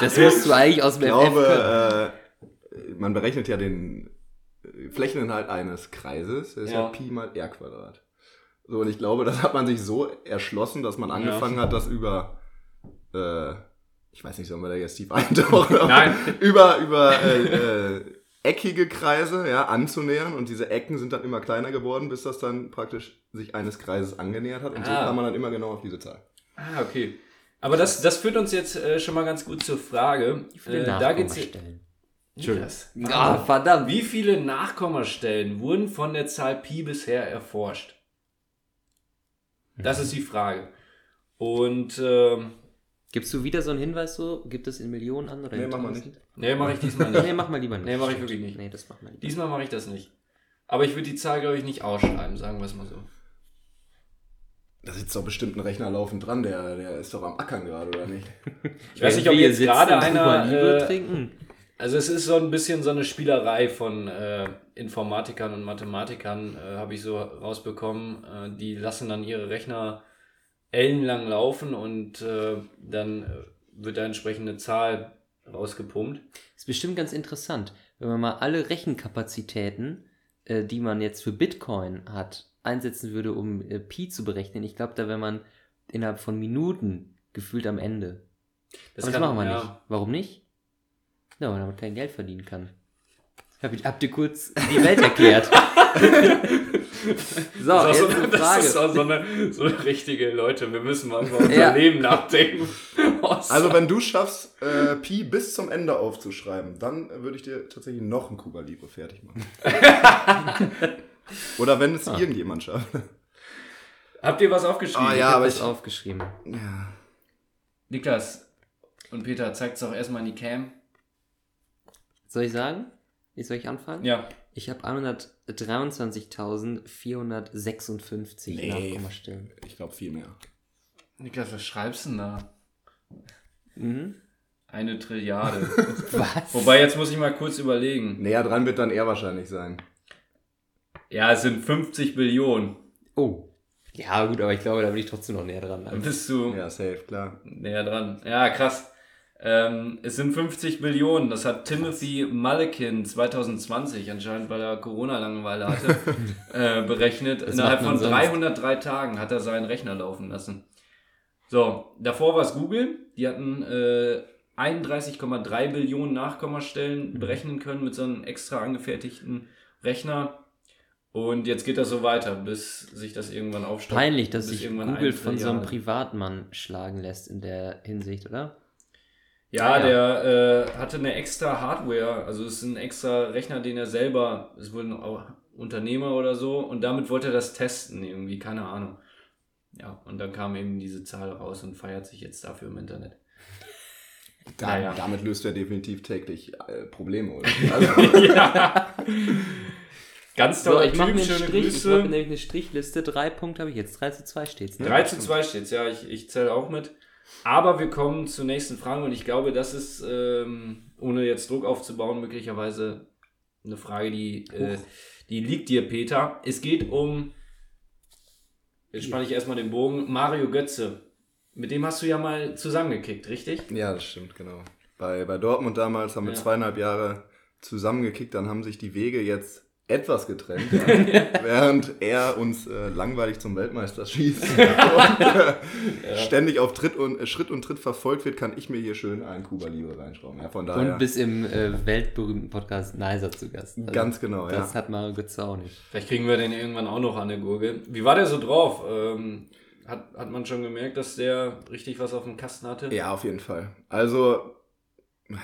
[SPEAKER 2] Das musst du eigentlich aus dem
[SPEAKER 3] Ich glaube, äh, man berechnet ja den äh, Flächeninhalt eines Kreises, das ist ja.
[SPEAKER 1] Ja.
[SPEAKER 3] Pi mal R Quadrat. So, und ich glaube, das hat man sich so erschlossen, dass man angefangen hat, das über, äh, ich weiß nicht, sollen wir da jetzt tief eintauchen?
[SPEAKER 1] Nein.
[SPEAKER 3] Über, über äh, äh, eckige Kreise ja, anzunähern und diese Ecken sind dann immer kleiner geworden, bis das dann praktisch sich eines Kreises angenähert hat und so
[SPEAKER 1] Ah.
[SPEAKER 3] kam man dann immer genau auf diese Zahl.
[SPEAKER 1] Ah, okay. Aber das, das führt uns jetzt äh, schon mal ganz gut zur Frage.
[SPEAKER 2] Wie viele
[SPEAKER 1] Äh, da geht's
[SPEAKER 2] Nachkommastellen?
[SPEAKER 1] Niklas,
[SPEAKER 2] Ah, verdammt.
[SPEAKER 1] Wie viele Nachkommastellen wurden von der Zahl Pi bisher erforscht? Das ist die Frage. Und ähm,
[SPEAKER 2] Gibst du wieder so einen Hinweis so? Gibt es in Millionen an? Oder
[SPEAKER 3] Nee, mach mal
[SPEAKER 2] Tausend?
[SPEAKER 1] nee, mache ich diesmal nicht.
[SPEAKER 2] Nee, mach mal lieber nicht.
[SPEAKER 1] Nee, mach ich wirklich nicht.
[SPEAKER 2] Nee, das mach mal lieber.
[SPEAKER 1] Diesmal mache ich das nicht. Aber ich würde die Zahl, glaube ich, nicht ausschreiben, sagen wir es mal so.
[SPEAKER 3] Da sitzt doch bestimmt ein Rechner laufend dran, der, der ist doch am Ackern gerade, oder nicht?
[SPEAKER 1] Ich weiß nicht, ob jetzt gerade einer. Äh,
[SPEAKER 2] trinken.
[SPEAKER 1] also es ist so ein bisschen so eine Spielerei von äh, Informatikern und Mathematikern, äh, habe ich so rausbekommen. Äh, die lassen dann ihre Rechner ellenlang laufen und äh, dann äh, wird da entsprechende Zahl rausgepumpt.
[SPEAKER 2] Ist bestimmt ganz interessant, wenn man mal alle Rechenkapazitäten, äh, die man jetzt für Bitcoin hat, einsetzen würde, um äh, Pi zu berechnen. Ich glaube, da wäre man innerhalb von Minuten gefühlt am Ende. Aber das machen wir
[SPEAKER 1] ja.
[SPEAKER 2] nicht. Warum nicht? Ja, weil man damit kein Geld verdienen kann. Hab ich, habt ihr kurz die Welt erklärt? so,
[SPEAKER 1] Das ist, so,
[SPEAKER 2] eine
[SPEAKER 1] das ist so eine, so eine richtige Leute. Wir müssen mal über unser
[SPEAKER 2] Ja.
[SPEAKER 1] Leben nachdenken.
[SPEAKER 3] Also wenn du schaffst, äh, Pi bis zum Ende aufzuschreiben, dann würde ich dir tatsächlich noch ein Kuba Libre fertig machen. Oder wenn es irgendjemand schafft.
[SPEAKER 1] Habt ihr was aufgeschrieben?
[SPEAKER 3] Ah,
[SPEAKER 2] Ich
[SPEAKER 3] ja,
[SPEAKER 2] hab
[SPEAKER 3] aber
[SPEAKER 2] das
[SPEAKER 3] ich-
[SPEAKER 2] aufgeschrieben.
[SPEAKER 3] Ja.
[SPEAKER 1] Niklas und Peter, zeigt es auch erstmal in die Cam.
[SPEAKER 2] Soll ich sagen? Wie soll ich anfangen?
[SPEAKER 1] Ja.
[SPEAKER 2] Ich habe 123.456
[SPEAKER 3] Nee.
[SPEAKER 2] Nachkommastellen.
[SPEAKER 3] Ich glaube viel mehr.
[SPEAKER 1] Niklas, was schreibst du denn da?
[SPEAKER 2] Mhm.
[SPEAKER 1] Eine Trilliarde.
[SPEAKER 2] Was?
[SPEAKER 1] Wobei, jetzt muss ich mal kurz überlegen.
[SPEAKER 3] Näher dran wird dann er wahrscheinlich sein.
[SPEAKER 1] Ja, es sind 50 Billionen.
[SPEAKER 2] Oh. Ja, gut, aber ich glaube, da bin ich trotzdem noch näher dran. Also,
[SPEAKER 1] bist du
[SPEAKER 3] Ja, safe, klar.
[SPEAKER 1] näher dran. Ja, krass. Ähm, es sind 50 Billionen. Das hat Timothy Mullikin 2020, anscheinend weil er Corona-Langeweile hatte, äh, berechnet.
[SPEAKER 2] Was
[SPEAKER 1] Innerhalb von
[SPEAKER 2] sonst?
[SPEAKER 1] 303 Tagen hat er seinen Rechner laufen lassen. So, davor war es Google. Die hatten äh, 31,3 Billionen Nachkommastellen
[SPEAKER 2] Mhm.
[SPEAKER 1] berechnen können mit so einem extra angefertigten Rechner. Und jetzt geht das so weiter, bis sich das irgendwann aufstockt.
[SPEAKER 2] peinlich, dass sich
[SPEAKER 1] irgendwann
[SPEAKER 2] Google von so einem. Privatmann schlagen lässt in der Hinsicht, oder?
[SPEAKER 1] Ja,
[SPEAKER 2] Ja.
[SPEAKER 1] der äh, hatte eine extra Hardware, also es ist ein extra Rechner, den er selber, ist wohl ein Au- Unternehmer oder so, und damit wollte er das testen irgendwie, keine Ahnung. Ja, und dann kam eben diese Zahl raus und feiert sich jetzt dafür im Internet.
[SPEAKER 3] Da,
[SPEAKER 1] Naja.
[SPEAKER 3] Damit löst er definitiv täglich äh, Probleme, oder? Also,
[SPEAKER 1] ja. Ganz
[SPEAKER 2] So,
[SPEAKER 1] toller
[SPEAKER 2] ich mache mir Strich, ich mache nämlich eine Strichliste. Drei Punkte habe ich jetzt. 3 zu 2 steht's. Ne?
[SPEAKER 1] 3 zu 2 steht's, ja, ich, ich zähle auch mit. Aber wir kommen zur nächsten Frage und ich glaube, das ist, ähm, ohne jetzt Druck aufzubauen, möglicherweise eine Frage, die, äh, die liegt dir, Peter. Es geht um, jetzt spanne ich erstmal den Bogen, Mario Götze. Mit dem hast du ja mal zusammengekickt, richtig?
[SPEAKER 3] ja, das stimmt, genau. Bei, bei Dortmund damals haben wir
[SPEAKER 1] Ja.
[SPEAKER 3] zweieinhalb Jahre zusammengekickt, dann haben sich die Wege jetzt etwas getrennt, ja, während er uns äh, langweilig zum Weltmeister schießt und äh, ständig auf Tritt und, äh, Schritt und Tritt verfolgt wird, kann ich mir hier schön einen Kuba Libre reinschrauben. Ja, von daher
[SPEAKER 2] Und bis im äh, weltberühmten Podcast Nicer zu Gast. Also,
[SPEAKER 3] ganz genau, ja.
[SPEAKER 2] Das hat Mario Götze auch nicht.
[SPEAKER 1] Vielleicht kriegen wir den irgendwann auch noch an der Gurgel. Wie war der so drauf? Ähm, hat, hat man schon gemerkt, dass der richtig was auf dem Kasten hatte?
[SPEAKER 3] Ja, auf jeden Fall. Also,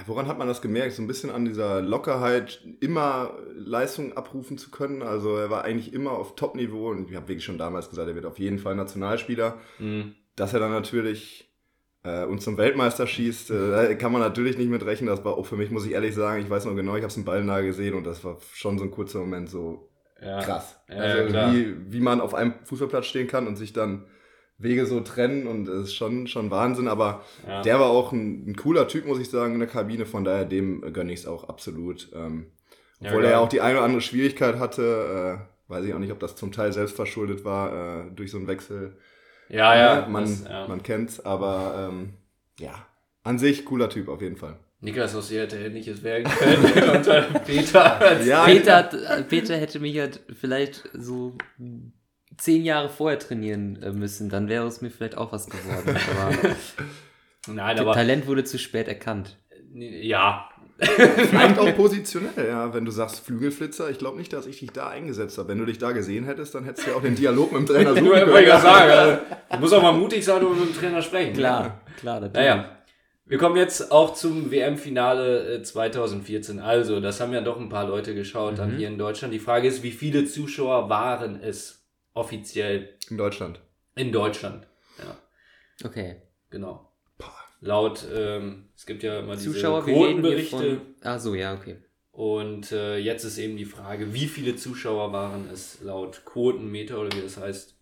[SPEAKER 3] woran hat man das gemerkt? So ein bisschen an dieser Lockerheit, immer Leistung abrufen zu können. Also, er war eigentlich immer auf Top-Niveau und ich habe wirklich schon damals gesagt, er wird auf jeden Fall Nationalspieler.
[SPEAKER 1] Mhm.
[SPEAKER 3] Dass er dann natürlich äh, uns zum Weltmeister schießt, äh, kann man natürlich nicht mit rechnen. Das war auch für mich, muss ich ehrlich sagen, ich weiß noch genau, ich habe es im Ball nahe gesehen und das war schon so ein kurzer Moment so
[SPEAKER 1] Ja.
[SPEAKER 3] krass.
[SPEAKER 1] Ja,
[SPEAKER 3] also,
[SPEAKER 1] ja,
[SPEAKER 3] wie, wie man auf einem Fußballplatz stehen kann und sich dann Wege so trennen und es ist schon, schon Wahnsinn, aber
[SPEAKER 1] Ja.
[SPEAKER 3] der war auch ein, ein cooler Typ, muss ich sagen, in der Kabine, von daher dem gönne ich es auch absolut. Ähm,
[SPEAKER 1] Ja,
[SPEAKER 3] obwohl er
[SPEAKER 1] geil.
[SPEAKER 3] ja auch die eine oder andere Schwierigkeit hatte, äh, weiß ich auch nicht, ob das zum Teil selbst verschuldet war, äh, durch so einen Wechsel.
[SPEAKER 1] Ja, ja.
[SPEAKER 3] man,
[SPEAKER 1] das, ja.
[SPEAKER 3] man kennt's, aber ähm, ja, An sich cooler Typ auf jeden Fall.
[SPEAKER 1] Niklas aus hätte ähnliches werden können unter Peter. Als
[SPEAKER 3] Ja,
[SPEAKER 2] Peter, äh, Peter hätte mich halt vielleicht so zehn Jahre vorher trainieren äh, müssen, dann wäre es mir vielleicht auch was geworden. Aber
[SPEAKER 1] Nein, aber
[SPEAKER 2] Talent wurde zu spät erkannt.
[SPEAKER 1] ja.
[SPEAKER 3] Vielleicht auch positionell, ja, wenn du sagst Flügelflitzer. Ich glaube nicht, dass ich dich da eingesetzt habe. Wenn du dich da gesehen hättest, dann hättest du ja auch den Dialog mit dem Trainer suchen können.
[SPEAKER 1] ich sagen, also, du musst auch mal mutig sein und mit dem Trainer sprechen.
[SPEAKER 2] Klar, klar, natürlich.
[SPEAKER 1] Naja, wir kommen jetzt auch zum WM-Finale äh, 2014. Also, das haben ja doch ein paar Leute geschaut dann hier in Deutschland. Die Frage ist, wie viele Zuschauer waren es offiziell
[SPEAKER 3] In Deutschland.
[SPEAKER 1] in Deutschland? Ja,
[SPEAKER 2] Okay.
[SPEAKER 1] genau. Laut, ähm, es gibt ja immer diese
[SPEAKER 2] Zuschauer,
[SPEAKER 1] Quotenberichte.
[SPEAKER 2] Ach so, ja, okay.
[SPEAKER 1] Und äh, jetzt ist eben die Frage, wie viele Zuschauer waren es laut Quotenmeter oder wie das heißt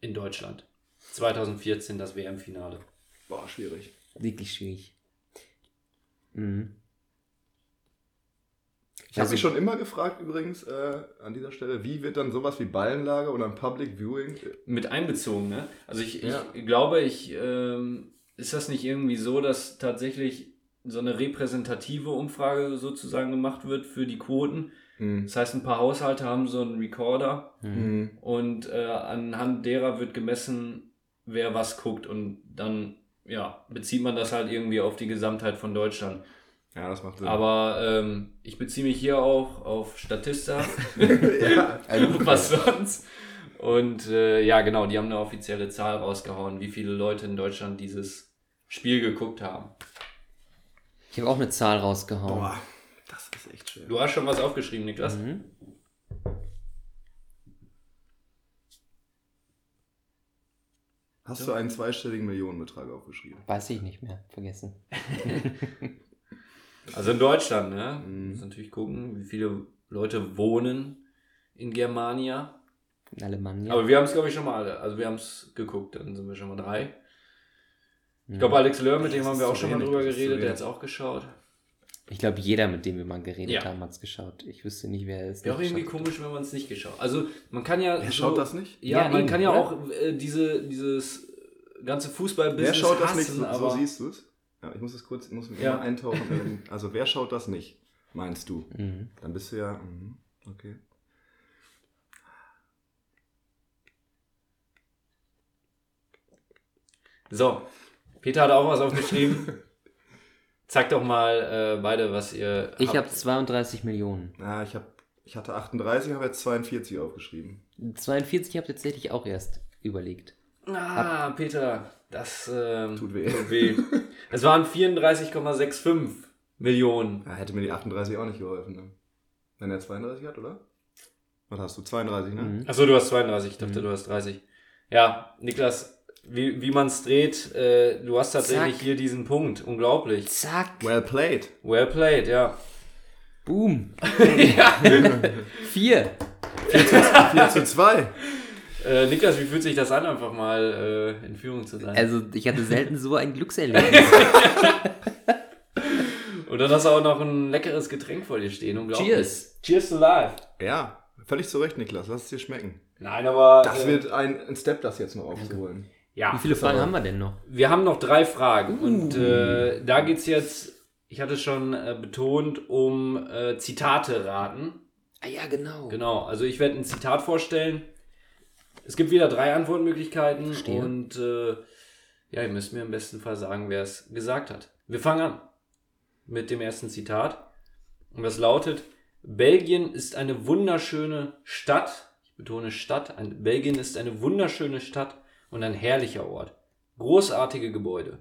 [SPEAKER 1] in Deutschland? 2014 das WM-Finale.
[SPEAKER 3] Boah, schwierig.
[SPEAKER 2] Wirklich schwierig. Mhm.
[SPEAKER 3] Ich habe mich schon immer gefragt übrigens äh, an dieser Stelle, wie wird dann sowas wie Ballenlager oder ein Public Viewing?
[SPEAKER 1] mit einbezogen, ne? Also ich,
[SPEAKER 3] Ja.
[SPEAKER 1] ich glaube, ich ähm, ist das nicht irgendwie so, dass tatsächlich so eine repräsentative Umfrage sozusagen gemacht wird für die Quoten.
[SPEAKER 3] Hm.
[SPEAKER 1] Das heißt, ein paar Haushalte haben so einen Recorder
[SPEAKER 3] Hm.
[SPEAKER 1] und äh, anhand derer wird gemessen, wer was guckt und dann ja, bezieht man das halt irgendwie auf die Gesamtheit von Deutschland.
[SPEAKER 3] Ja, das macht Sinn.
[SPEAKER 1] Aber ähm, ich beziehe mich hier auch auf Statista.
[SPEAKER 3] ja,
[SPEAKER 1] Was sonst? Und äh, ja, genau, die haben eine offizielle Zahl rausgehauen, wie viele Leute in Deutschland dieses Spiel geguckt haben.
[SPEAKER 2] Ich habe auch eine Zahl rausgehauen.
[SPEAKER 3] boah, das ist echt schwer.
[SPEAKER 1] Du hast schon was aufgeschrieben, Niklas?
[SPEAKER 2] Mhm.
[SPEAKER 3] Hast du einen zweistelligen Millionenbetrag aufgeschrieben?
[SPEAKER 2] Weiß ich nicht mehr. Vergessen.
[SPEAKER 1] Also in Deutschland, ne?
[SPEAKER 3] Mhm.
[SPEAKER 1] Muss natürlich gucken, wie viele Leute wohnen in Germania.
[SPEAKER 2] In Alemannia.
[SPEAKER 1] Aber wir haben es, glaube ich, schon mal alle. Also wir haben es geguckt, dann sind wir schon mal drei. Ich
[SPEAKER 2] Mhm.
[SPEAKER 1] glaube, Alex Löhr, mit dem haben
[SPEAKER 3] ist
[SPEAKER 1] wir auch schon mal drüber
[SPEAKER 3] ist
[SPEAKER 1] geredet, der hat es auch geschaut.
[SPEAKER 2] Ich glaube, jeder, mit dem wir mal geredet
[SPEAKER 1] Ja.
[SPEAKER 2] haben, hat es geschaut. Ich wüsste nicht, wer es
[SPEAKER 1] Wäre auch irgendwie komisch, wenn man es nicht geschaut Also man kann ja.
[SPEAKER 3] Wer
[SPEAKER 1] so-
[SPEAKER 3] schaut das nicht?
[SPEAKER 1] Ja,
[SPEAKER 2] Ja,
[SPEAKER 1] man
[SPEAKER 2] eben,
[SPEAKER 1] kann ja
[SPEAKER 2] oder?
[SPEAKER 1] auch äh, diese, dieses ganze Fußballbusiness
[SPEAKER 3] Wer schaut das
[SPEAKER 1] hassen,
[SPEAKER 3] nicht? So, so
[SPEAKER 1] aber
[SPEAKER 3] siehst du es? Ja, ich muss das kurz, ich muss mich
[SPEAKER 1] Ja.
[SPEAKER 3] eintauchen. Also wer schaut das nicht, meinst du?
[SPEAKER 2] Mhm.
[SPEAKER 3] Dann bist du ja, mhm, okay.
[SPEAKER 1] So, Peter hat auch was aufgeschrieben. Zeig doch mal äh, beide, was ihr.
[SPEAKER 2] Ich habe 32 Millionen.
[SPEAKER 3] Ja, ich, hab, ich hatte 38, habe jetzt 42 aufgeschrieben.
[SPEAKER 2] 42 habe ich tatsächlich auch erst überlegt.
[SPEAKER 1] Ah, Peter, das ähm,
[SPEAKER 3] Tut weh.
[SPEAKER 1] Tut weh. es waren 34,65 Millionen.
[SPEAKER 3] Ja, hätte mir die 38 auch nicht geholfen, ne? Wenn er 32 hat, oder? Was hast du? 32, ne?
[SPEAKER 2] Mhm.
[SPEAKER 1] Achso, du hast 32, ich dachte,
[SPEAKER 2] Mhm.
[SPEAKER 1] du hast 30. Ja, Niklas, wie, wie man es dreht, äh, du hast tatsächlich
[SPEAKER 2] Zack.
[SPEAKER 1] hier diesen Punkt. Unglaublich.
[SPEAKER 2] Zack.
[SPEAKER 3] Well played.
[SPEAKER 1] Well played, ja.
[SPEAKER 2] Boom.
[SPEAKER 1] ja.
[SPEAKER 2] Vier.
[SPEAKER 3] 4 zu 2.
[SPEAKER 1] Äh, Niklas, wie fühlt sich das an, einfach mal äh, in Führung zu sein?
[SPEAKER 2] Also, ich hatte selten so ein Glückserlebnis.
[SPEAKER 1] Und dann hast du auch noch ein leckeres Getränk vor dir stehen. Unglaublich.
[SPEAKER 2] Cheers.
[SPEAKER 1] Cheers to life.
[SPEAKER 3] Ja, völlig zu Recht, Niklas. Lass es dir schmecken.
[SPEAKER 1] Nein, aber.
[SPEAKER 3] Das
[SPEAKER 1] äh,
[SPEAKER 3] wird ein, ein Step, das jetzt noch aufzuholen.
[SPEAKER 1] Ja.
[SPEAKER 2] Wie viele Fragen haben wir denn noch?
[SPEAKER 1] Wir haben noch drei Fragen und äh, da geht's jetzt, ich hatte es schon äh, betont, um äh, Zitate raten.
[SPEAKER 2] Ah ja, genau.
[SPEAKER 1] Genau, also ich werde ein Zitat vorstellen. Es gibt wieder drei Antwortmöglichkeiten
[SPEAKER 2] Verstehe.
[SPEAKER 1] und äh, ja, ihr müsst mir im besten Fall sagen, wer es gesagt hat. Wir fangen an mit dem ersten Zitat und das lautet, Belgien ist eine wunderschöne Stadt, ich betone Stadt, ein, Belgien ist eine wunderschöne Stadt und ein herrlicher Ort. Großartige Gebäude.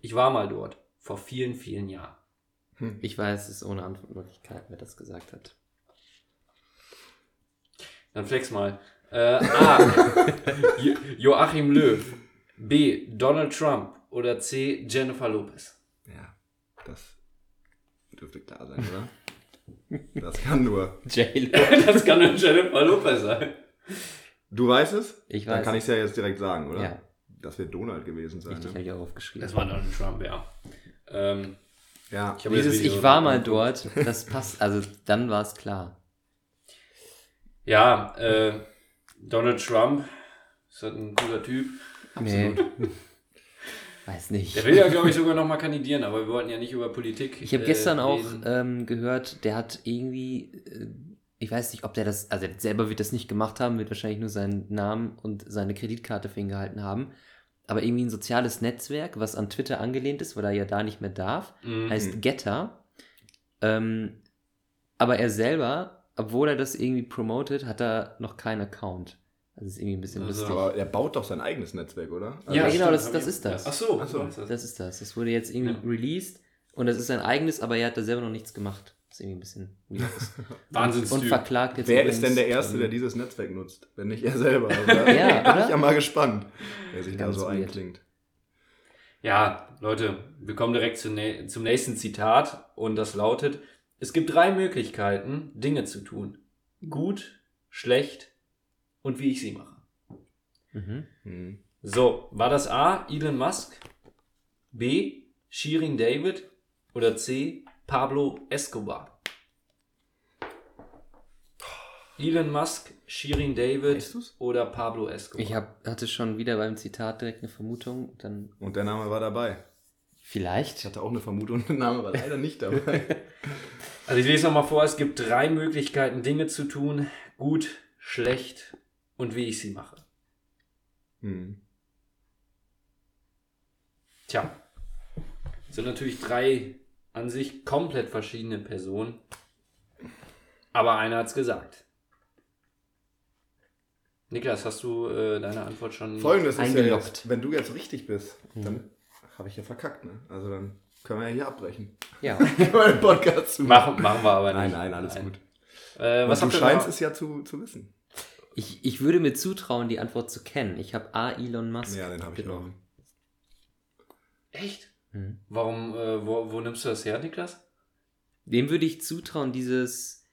[SPEAKER 1] Ich war mal dort, vor vielen, vielen Jahren.
[SPEAKER 2] Ich weiß, es ist ohne Antwortmöglichkeit, wer das gesagt hat.
[SPEAKER 1] Dann flex mal. Äh, A. Jo Joachim Löw. B. Donald Trump. Oder C. Jennifer Lopez.
[SPEAKER 3] Ja, das dürfte klar sein, oder? Das kann nur.
[SPEAKER 2] J-Lo.
[SPEAKER 1] das kann nur Jennifer Lopez sein.
[SPEAKER 3] Du weißt es?
[SPEAKER 2] Ich
[SPEAKER 3] Dann
[SPEAKER 2] weiß.
[SPEAKER 3] kann ich es ja jetzt direkt sagen, oder?
[SPEAKER 2] Ja.
[SPEAKER 3] Das wird Donald gewesen sein.
[SPEAKER 2] Richtig,
[SPEAKER 3] Ne?
[SPEAKER 2] habe ich auch aufgeschrieben.
[SPEAKER 1] Das war Donald Trump, ja. Ähm,
[SPEAKER 3] Ja,
[SPEAKER 1] ich
[SPEAKER 2] Dieses Ich war mal dort, das passt, also dann war es klar.
[SPEAKER 1] Ja, äh, Donald Trump ist halt ein cooler Typ.
[SPEAKER 2] Nee. Weiß nicht.
[SPEAKER 1] Der will ja, glaube ich, sogar nochmal kandidieren, aber wir wollten ja nicht über Politik.
[SPEAKER 2] Ich habe
[SPEAKER 1] äh,
[SPEAKER 2] gestern auch ähm, gehört, der hat irgendwie, äh, ich weiß nicht, ob der das, also der selber wird das nicht gemacht haben, wird wahrscheinlich nur seinen Namen und seine Kreditkarte für ihn gehalten haben. Aber irgendwie ein soziales Netzwerk, was an Twitter angelehnt ist, weil er ja da nicht mehr darf,
[SPEAKER 1] Mhm.
[SPEAKER 2] heißt Getter. Ähm, aber er selber, obwohl er das irgendwie promotet, hat er noch keinen Account. Also ist irgendwie ein bisschen
[SPEAKER 1] Also,
[SPEAKER 2] lustig.
[SPEAKER 3] Aber er baut doch sein eigenes Netzwerk, oder? Also
[SPEAKER 2] Ja, genau, das-
[SPEAKER 1] hab
[SPEAKER 2] das
[SPEAKER 1] ich-
[SPEAKER 2] ist das.
[SPEAKER 1] Ach so,
[SPEAKER 3] Ach so.
[SPEAKER 1] ist das.
[SPEAKER 2] Das ist das. Das wurde jetzt irgendwie
[SPEAKER 1] Ja.
[SPEAKER 2] released und das ist sein eigenes, aber er hat da selber noch nichts gemacht. Das ist irgendwie ein bisschen weird.
[SPEAKER 1] Wahnsinns
[SPEAKER 2] und verklagt jetzt
[SPEAKER 3] Wer
[SPEAKER 2] übrigens,
[SPEAKER 3] ist denn der Erste,
[SPEAKER 2] ähm,
[SPEAKER 3] der dieses Netzwerk nutzt? Wenn nicht er selber. Also, da
[SPEAKER 2] Ja,
[SPEAKER 3] bin
[SPEAKER 2] oder?
[SPEAKER 3] ich ja mal gespannt, wer sich da
[SPEAKER 2] Ganz
[SPEAKER 3] so
[SPEAKER 2] weird.
[SPEAKER 3] einklingt.
[SPEAKER 1] Ja, Leute, wir kommen direkt nä- zum nächsten Zitat und das lautet, es gibt drei Möglichkeiten, Dinge zu tun. Gut, schlecht und wie ich sie mache.
[SPEAKER 2] Mhm.
[SPEAKER 3] Hm.
[SPEAKER 1] So, war das A, Elon Musk, B, Shirin David oder C, Pablo Escobar? Elon Musk, Shirin David
[SPEAKER 3] Weißt
[SPEAKER 1] oder Pablo Escobar?
[SPEAKER 2] Ich hab, hatte schon wieder beim Zitat direkt eine Vermutung. Dann
[SPEAKER 3] Und der Name war dabei. Ich
[SPEAKER 2] vielleicht.
[SPEAKER 3] hatte auch eine Vermutung, der Name war leider nicht dabei.
[SPEAKER 1] Also ich lese nochmal vor, es gibt drei Möglichkeiten, Dinge zu tun. Gut, schlecht und wie ich sie mache.
[SPEAKER 3] Hm.
[SPEAKER 1] Tja, sind natürlich drei an sich komplett verschiedene Personen. Aber einer hat's gesagt. Niklas, hast du äh, deine Antwort schon?
[SPEAKER 3] Folgendes ist ja
[SPEAKER 2] Eingeloggt.
[SPEAKER 3] jetzt, wenn du jetzt richtig bist,
[SPEAKER 2] Mhm.
[SPEAKER 3] dann habe ich ja verkackt, ne? Also dann können wir ja hier abbrechen.
[SPEAKER 2] Ja.
[SPEAKER 3] Können wir den Podcast zu
[SPEAKER 1] Machen, machen wir aber nicht.
[SPEAKER 3] Nein, nein, alles gut.
[SPEAKER 1] Äh,
[SPEAKER 3] Und
[SPEAKER 1] was
[SPEAKER 3] du scheinst
[SPEAKER 1] noch?
[SPEAKER 3] es ja zu, zu wissen.
[SPEAKER 2] Ich, ich würde mir zutrauen, die Antwort zu kennen. Ich habe A. Elon Musk.
[SPEAKER 3] Ja, den habe ich
[SPEAKER 2] genommen.
[SPEAKER 1] Echt?
[SPEAKER 2] Mhm.
[SPEAKER 1] Warum, äh, wo, wo nimmst du das her, Niklas?
[SPEAKER 2] Dem würde ich zutrauen, dieses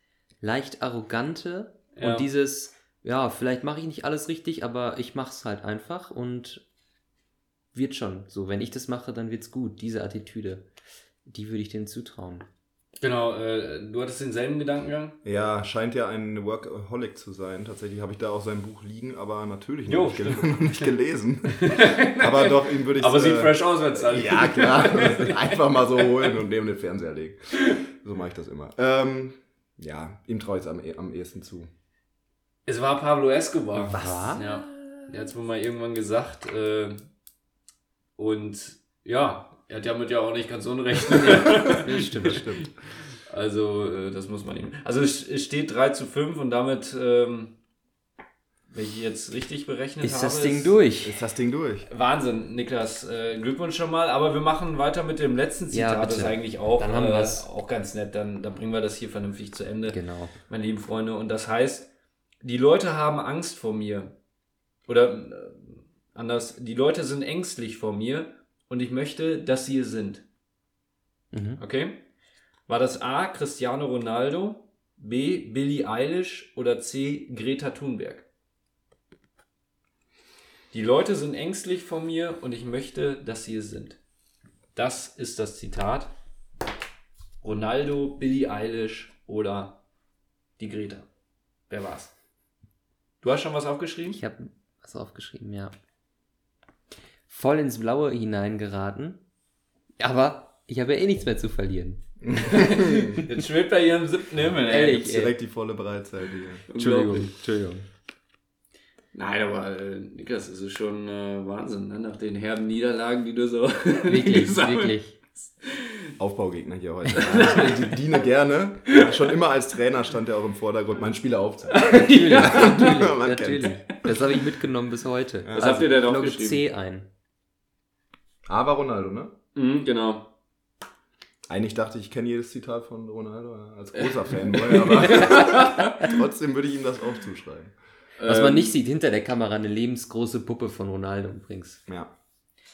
[SPEAKER 2] leicht arrogante
[SPEAKER 1] Ja.
[SPEAKER 2] und dieses, ja, vielleicht mache ich nicht alles richtig, aber ich mache es halt einfach und wird schon. So, wenn ich das mache, dann wird's gut. Diese Attitüde, die würde ich dem zutrauen.
[SPEAKER 1] Genau, äh, du hattest denselben Gedankengang?
[SPEAKER 3] Ja, scheint ja ein Workaholic zu sein. Tatsächlich habe ich da auch sein Buch liegen, aber natürlich
[SPEAKER 1] Jo,
[SPEAKER 3] noch, nicht, gel nicht gelesen. aber doch, ihm würde ich
[SPEAKER 1] Aber sieht
[SPEAKER 3] äh,
[SPEAKER 1] fresh aus, wenn es dann.
[SPEAKER 3] Ja, klar. Einfach mal so holen und neben den Fernseher legen. So mache ich das immer. Ähm, ja, ihm traue ich es am, eh- am ehesten zu.
[SPEAKER 1] Es war Pablo Escobar.
[SPEAKER 2] Was?
[SPEAKER 1] Ja. Der hat es mir mal irgendwann gesagt. Äh, und ja, er hat damit ja auch nicht ganz unrecht.
[SPEAKER 2] Das stimmt.
[SPEAKER 3] Das stimmt.
[SPEAKER 1] also, äh, das muss man ihm. Also, es steht 3 zu 5 und damit, ähm, wenn ich jetzt richtig berechnet
[SPEAKER 2] Ist
[SPEAKER 1] habe.
[SPEAKER 2] das Ding durch?
[SPEAKER 3] Ist das Ding durch?
[SPEAKER 1] Wahnsinn, Niklas. Äh, Glückwunsch schon mal. Aber wir machen weiter mit dem letzten
[SPEAKER 2] Ja,
[SPEAKER 1] Zitat.
[SPEAKER 2] bitte.
[SPEAKER 1] das ist eigentlich auch,
[SPEAKER 2] Dann haben
[SPEAKER 1] äh,
[SPEAKER 2] wir's.
[SPEAKER 1] auch ganz nett. Dann, dann bringen wir das hier vernünftig zu Ende.
[SPEAKER 2] Genau.
[SPEAKER 1] meine lieben Freunde. Und das heißt, die Leute haben Angst vor mir. Oder äh, anders, die Leute sind ängstlich vor mir und ich möchte, dass sie es sind.
[SPEAKER 2] Mhm.
[SPEAKER 1] Okay? War das A. Cristiano Ronaldo, B. Billie Eilish oder C. Greta Thunberg? Die Leute sind ängstlich vor mir und ich möchte, dass sie es sind. Das ist das Zitat. Ronaldo, Billie Eilish oder die Greta. Wer war's? Du hast schon was aufgeschrieben?
[SPEAKER 2] Ich habe was aufgeschrieben, ja. Voll ins Blaue hineingeraten. Aber ich habe ja eh nichts mehr zu verlieren.
[SPEAKER 1] Jetzt schwebt er hier im siebten Himmel, ey.
[SPEAKER 2] Ehrlich.
[SPEAKER 3] Jetzt direkt die volle Breitseite hier.
[SPEAKER 1] Unglaublich.
[SPEAKER 2] Entschuldigung.
[SPEAKER 1] Nein, aber äh, Niklas, es ist schon äh, Wahnsinn, ne? nach den herben Niederlagen, die du so
[SPEAKER 2] Wirklich, wirklich.
[SPEAKER 3] Aufbaugegner hier heute. Ich diene gerne. Schon immer als Trainer stand er auch im Vordergrund, mein Spieler aufzunehmen.
[SPEAKER 2] Natürlich, natürlich, natürlich. Das habe ich mitgenommen bis heute.
[SPEAKER 1] Was habt ihr denn aufgeschrieben?
[SPEAKER 2] C ein.
[SPEAKER 3] Aber Ronaldo, ne?
[SPEAKER 1] Mhm, genau.
[SPEAKER 3] Eigentlich dachte ich, ich kenne jedes Zitat von Ronaldo als großer Fanboy, aber trotzdem würde ich ihm das auch zuschreiben.
[SPEAKER 2] Was man
[SPEAKER 1] Ähm,
[SPEAKER 2] nicht sieht, hinter der Kamera eine lebensgroße Puppe von Ronaldo übrigens.
[SPEAKER 3] Ja.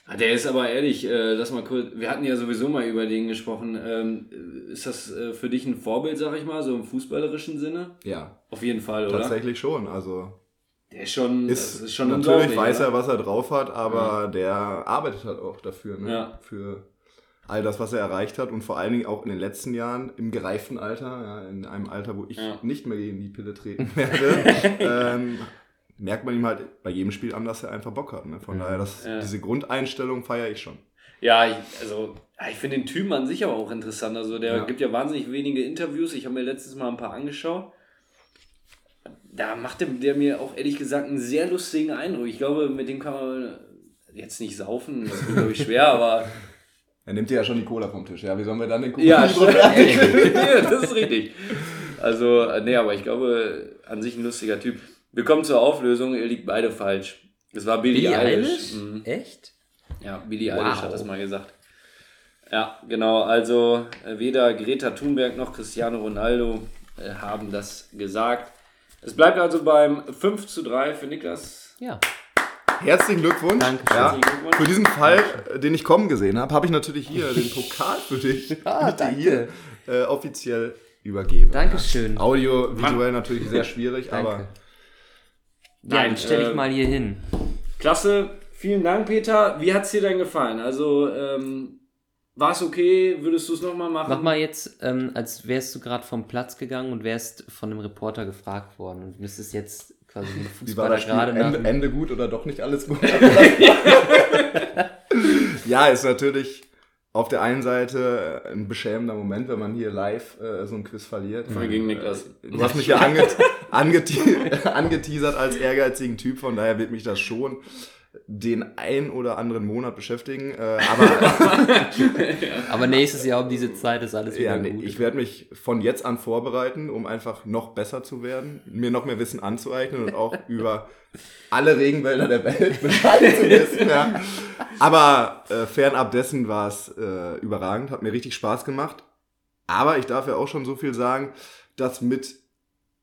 [SPEAKER 1] Ah, Der ist aber ehrlich, äh, lass mal kurz, wir hatten ja sowieso mal über den gesprochen. Ähm, ist das äh, für dich ein Vorbild, sag ich mal, so im fußballerischen Sinne?
[SPEAKER 3] Ja,
[SPEAKER 1] Auf jeden Fall, oder?
[SPEAKER 3] tatsächlich schon. Also
[SPEAKER 1] Der ist schon,
[SPEAKER 3] ist,
[SPEAKER 1] ist schon
[SPEAKER 3] natürlich weiß er, was er drauf hat, aber der arbeitet halt auch dafür, ne?
[SPEAKER 1] Ja.
[SPEAKER 3] Für all das, was er erreicht hat und vor allen Dingen auch in den letzten Jahren im gereiften Alter, ja, in einem Alter, wo ich
[SPEAKER 1] Ja.
[SPEAKER 3] nicht mehr gegen die Pille treten werde, ähm, merkt man ihm halt bei jedem Spiel an, dass er einfach Bock hat. Ne? Von
[SPEAKER 2] Mhm.
[SPEAKER 3] daher, das,
[SPEAKER 1] Ja.
[SPEAKER 3] diese Grundeinstellung feiere ich schon.
[SPEAKER 1] Ja, ich, also ja, ich finde den Typen an sich aber auch interessant. Also der
[SPEAKER 3] Ja.
[SPEAKER 1] gibt ja wahnsinnig wenige Interviews. Ich habe mir letztes Mal ein paar angeschaut. Da macht der, der mir auch ehrlich gesagt einen sehr lustigen Eindruck. Ich glaube, mit dem kann man jetzt nicht saufen, das wird glaube ich schwer, aber
[SPEAKER 3] Er nimmt dir ja schon die Cola vom Tisch. Ja, wie sollen wir dann den Kuchen
[SPEAKER 1] ja, ja, das ist richtig. Also, äh, nee, aber ich glaube, an sich ein lustiger Typ. Wir kommen zur Auflösung, ihr liegt beide falsch. Es war Billie,
[SPEAKER 2] Billie
[SPEAKER 1] Eilish.
[SPEAKER 2] Eilish?
[SPEAKER 1] Mhm.
[SPEAKER 2] Echt?
[SPEAKER 1] Ja, Billie
[SPEAKER 2] Wow.
[SPEAKER 1] Eilish hat das mal gesagt. Ja, genau. Also äh, weder Greta Thunberg noch Cristiano Ronaldo äh, haben das gesagt. Es bleibt also beim 5 zu 3 für Niklas.
[SPEAKER 2] Ja.
[SPEAKER 3] Herzlichen Glückwunsch.
[SPEAKER 2] Dankeschön.
[SPEAKER 3] Ja,
[SPEAKER 1] Glückwunsch.
[SPEAKER 3] für diesen Fall, den ich kommen gesehen habe, habe ich natürlich hier den Pokal für dich
[SPEAKER 2] Ah,
[SPEAKER 3] mit dir
[SPEAKER 2] danke.
[SPEAKER 3] hier äh, offiziell übergeben.
[SPEAKER 2] Dankeschön.
[SPEAKER 3] Audio, visuell natürlich sehr schwierig,
[SPEAKER 2] Danke.
[SPEAKER 3] aber
[SPEAKER 2] Ja,
[SPEAKER 1] Nein,
[SPEAKER 2] dann stelle ich
[SPEAKER 1] äh,
[SPEAKER 2] mal hier hin.
[SPEAKER 1] Klasse. Vielen Dank, Peter. Wie hat es dir denn gefallen? Also, ähm, war es okay? Würdest du es nochmal machen?
[SPEAKER 2] Mach mal jetzt, ähm, als wärst du gerade vom Platz gegangen und wärst von einem Reporter gefragt worden und müsstest jetzt quasi den
[SPEAKER 3] wie war
[SPEAKER 2] Fußballer gerade nach
[SPEAKER 3] Ende, Ende gut oder doch nicht alles gut? ja, ist natürlich auf der einen Seite ein beschämender Moment, wenn man hier live äh, so ein Quiz verliert.
[SPEAKER 1] Voll gegen Niklas.
[SPEAKER 3] Du hast mich ja anget angete angeteasert als ehrgeizigen Typ, von daher wird mich das schon den ein oder anderen Monat beschäftigen. Äh, aber
[SPEAKER 2] Aber nächstes Jahr um diese Zeit ist alles wieder
[SPEAKER 3] ja,
[SPEAKER 2] gut.
[SPEAKER 3] ich werde mich von jetzt an vorbereiten, um einfach noch besser zu werden, mir noch mehr Wissen anzueignen und auch über alle Regenwälder der Welt Bescheid zu wissen. Ja. Aber äh, fernab dessen war es äh, überragend, hat mir richtig Spaß gemacht. Aber ich darf ja auch schon so viel sagen, dass mit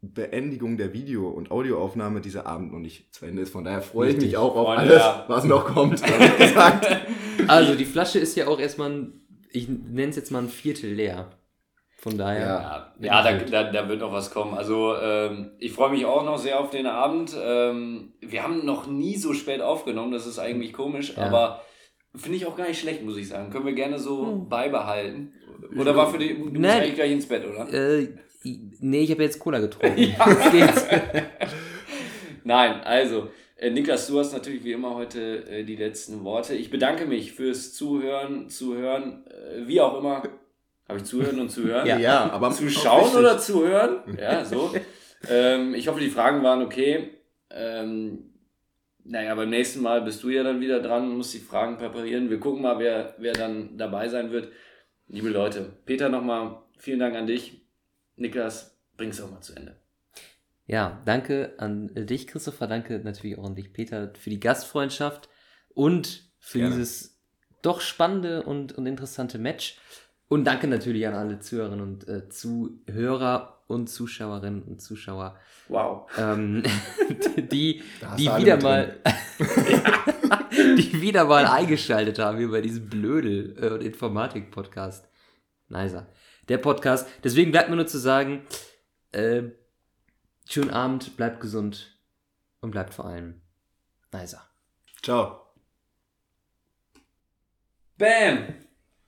[SPEAKER 3] Beendigung der Video- und Audioaufnahme dieser Abend noch nicht zu Ende ist. Von daher freue ich mich auch auf
[SPEAKER 1] Freunde,
[SPEAKER 3] alles,
[SPEAKER 1] ja.
[SPEAKER 3] was noch kommt.
[SPEAKER 2] Also die Flasche ist ja auch erstmal, ein, ich nenne es jetzt mal ein Viertel leer. Von daher.
[SPEAKER 1] Ja, ja da, da, da wird noch was kommen. Also ähm, ich freue mich auch noch sehr auf den Abend. Ähm, wir haben noch nie so spät aufgenommen, das ist eigentlich komisch,
[SPEAKER 2] Ja.
[SPEAKER 1] aber finde ich auch gar nicht schlecht, muss ich sagen. Können wir gerne so beibehalten. Oder war für die, du musst
[SPEAKER 2] Nein.
[SPEAKER 1] eigentlich gleich ins Bett, oder?
[SPEAKER 2] Äh, nee, ich habe jetzt Cola getrunken. Geht's?
[SPEAKER 1] Nein, also, äh, Niklas, du hast natürlich wie immer heute äh, die letzten Worte. Ich bedanke mich fürs Zuhören, Zuhören, äh, wie auch immer. Habe ich zuhören und zuhören?
[SPEAKER 2] Ja.
[SPEAKER 3] ja, aber
[SPEAKER 1] Zuschauen oder zuhören? Ja, so. ähm, ich hoffe, die Fragen waren okay. Ähm, naja, beim nächsten Mal bist du ja dann wieder dran und musst die Fragen präparieren. Wir gucken mal, wer, wer dann dabei sein wird. Liebe Leute, Peter nochmal, vielen Dank an dich. Niklas, bring's auch mal zu Ende.
[SPEAKER 2] Ja, danke an dich, Christopher. Danke natürlich auch an dich, Peter, für die Gastfreundschaft und für
[SPEAKER 3] Gerne.
[SPEAKER 2] dieses doch spannende und, und interessante Match. Und danke natürlich an alle Zuhörerinnen und äh, Zuhörer und Zuschauerinnen und Zuschauer,
[SPEAKER 1] Wow.
[SPEAKER 2] ähm, die, die wieder mal, die wieder mal eingeschaltet haben hier bei diesem Blödel und Informatik-Podcast. Nicer. Der Podcast. Deswegen bleibt mir nur zu sagen, äh, schönen Abend, bleibt gesund und bleibt vor allem nicer.
[SPEAKER 3] Ciao.
[SPEAKER 1] Bam!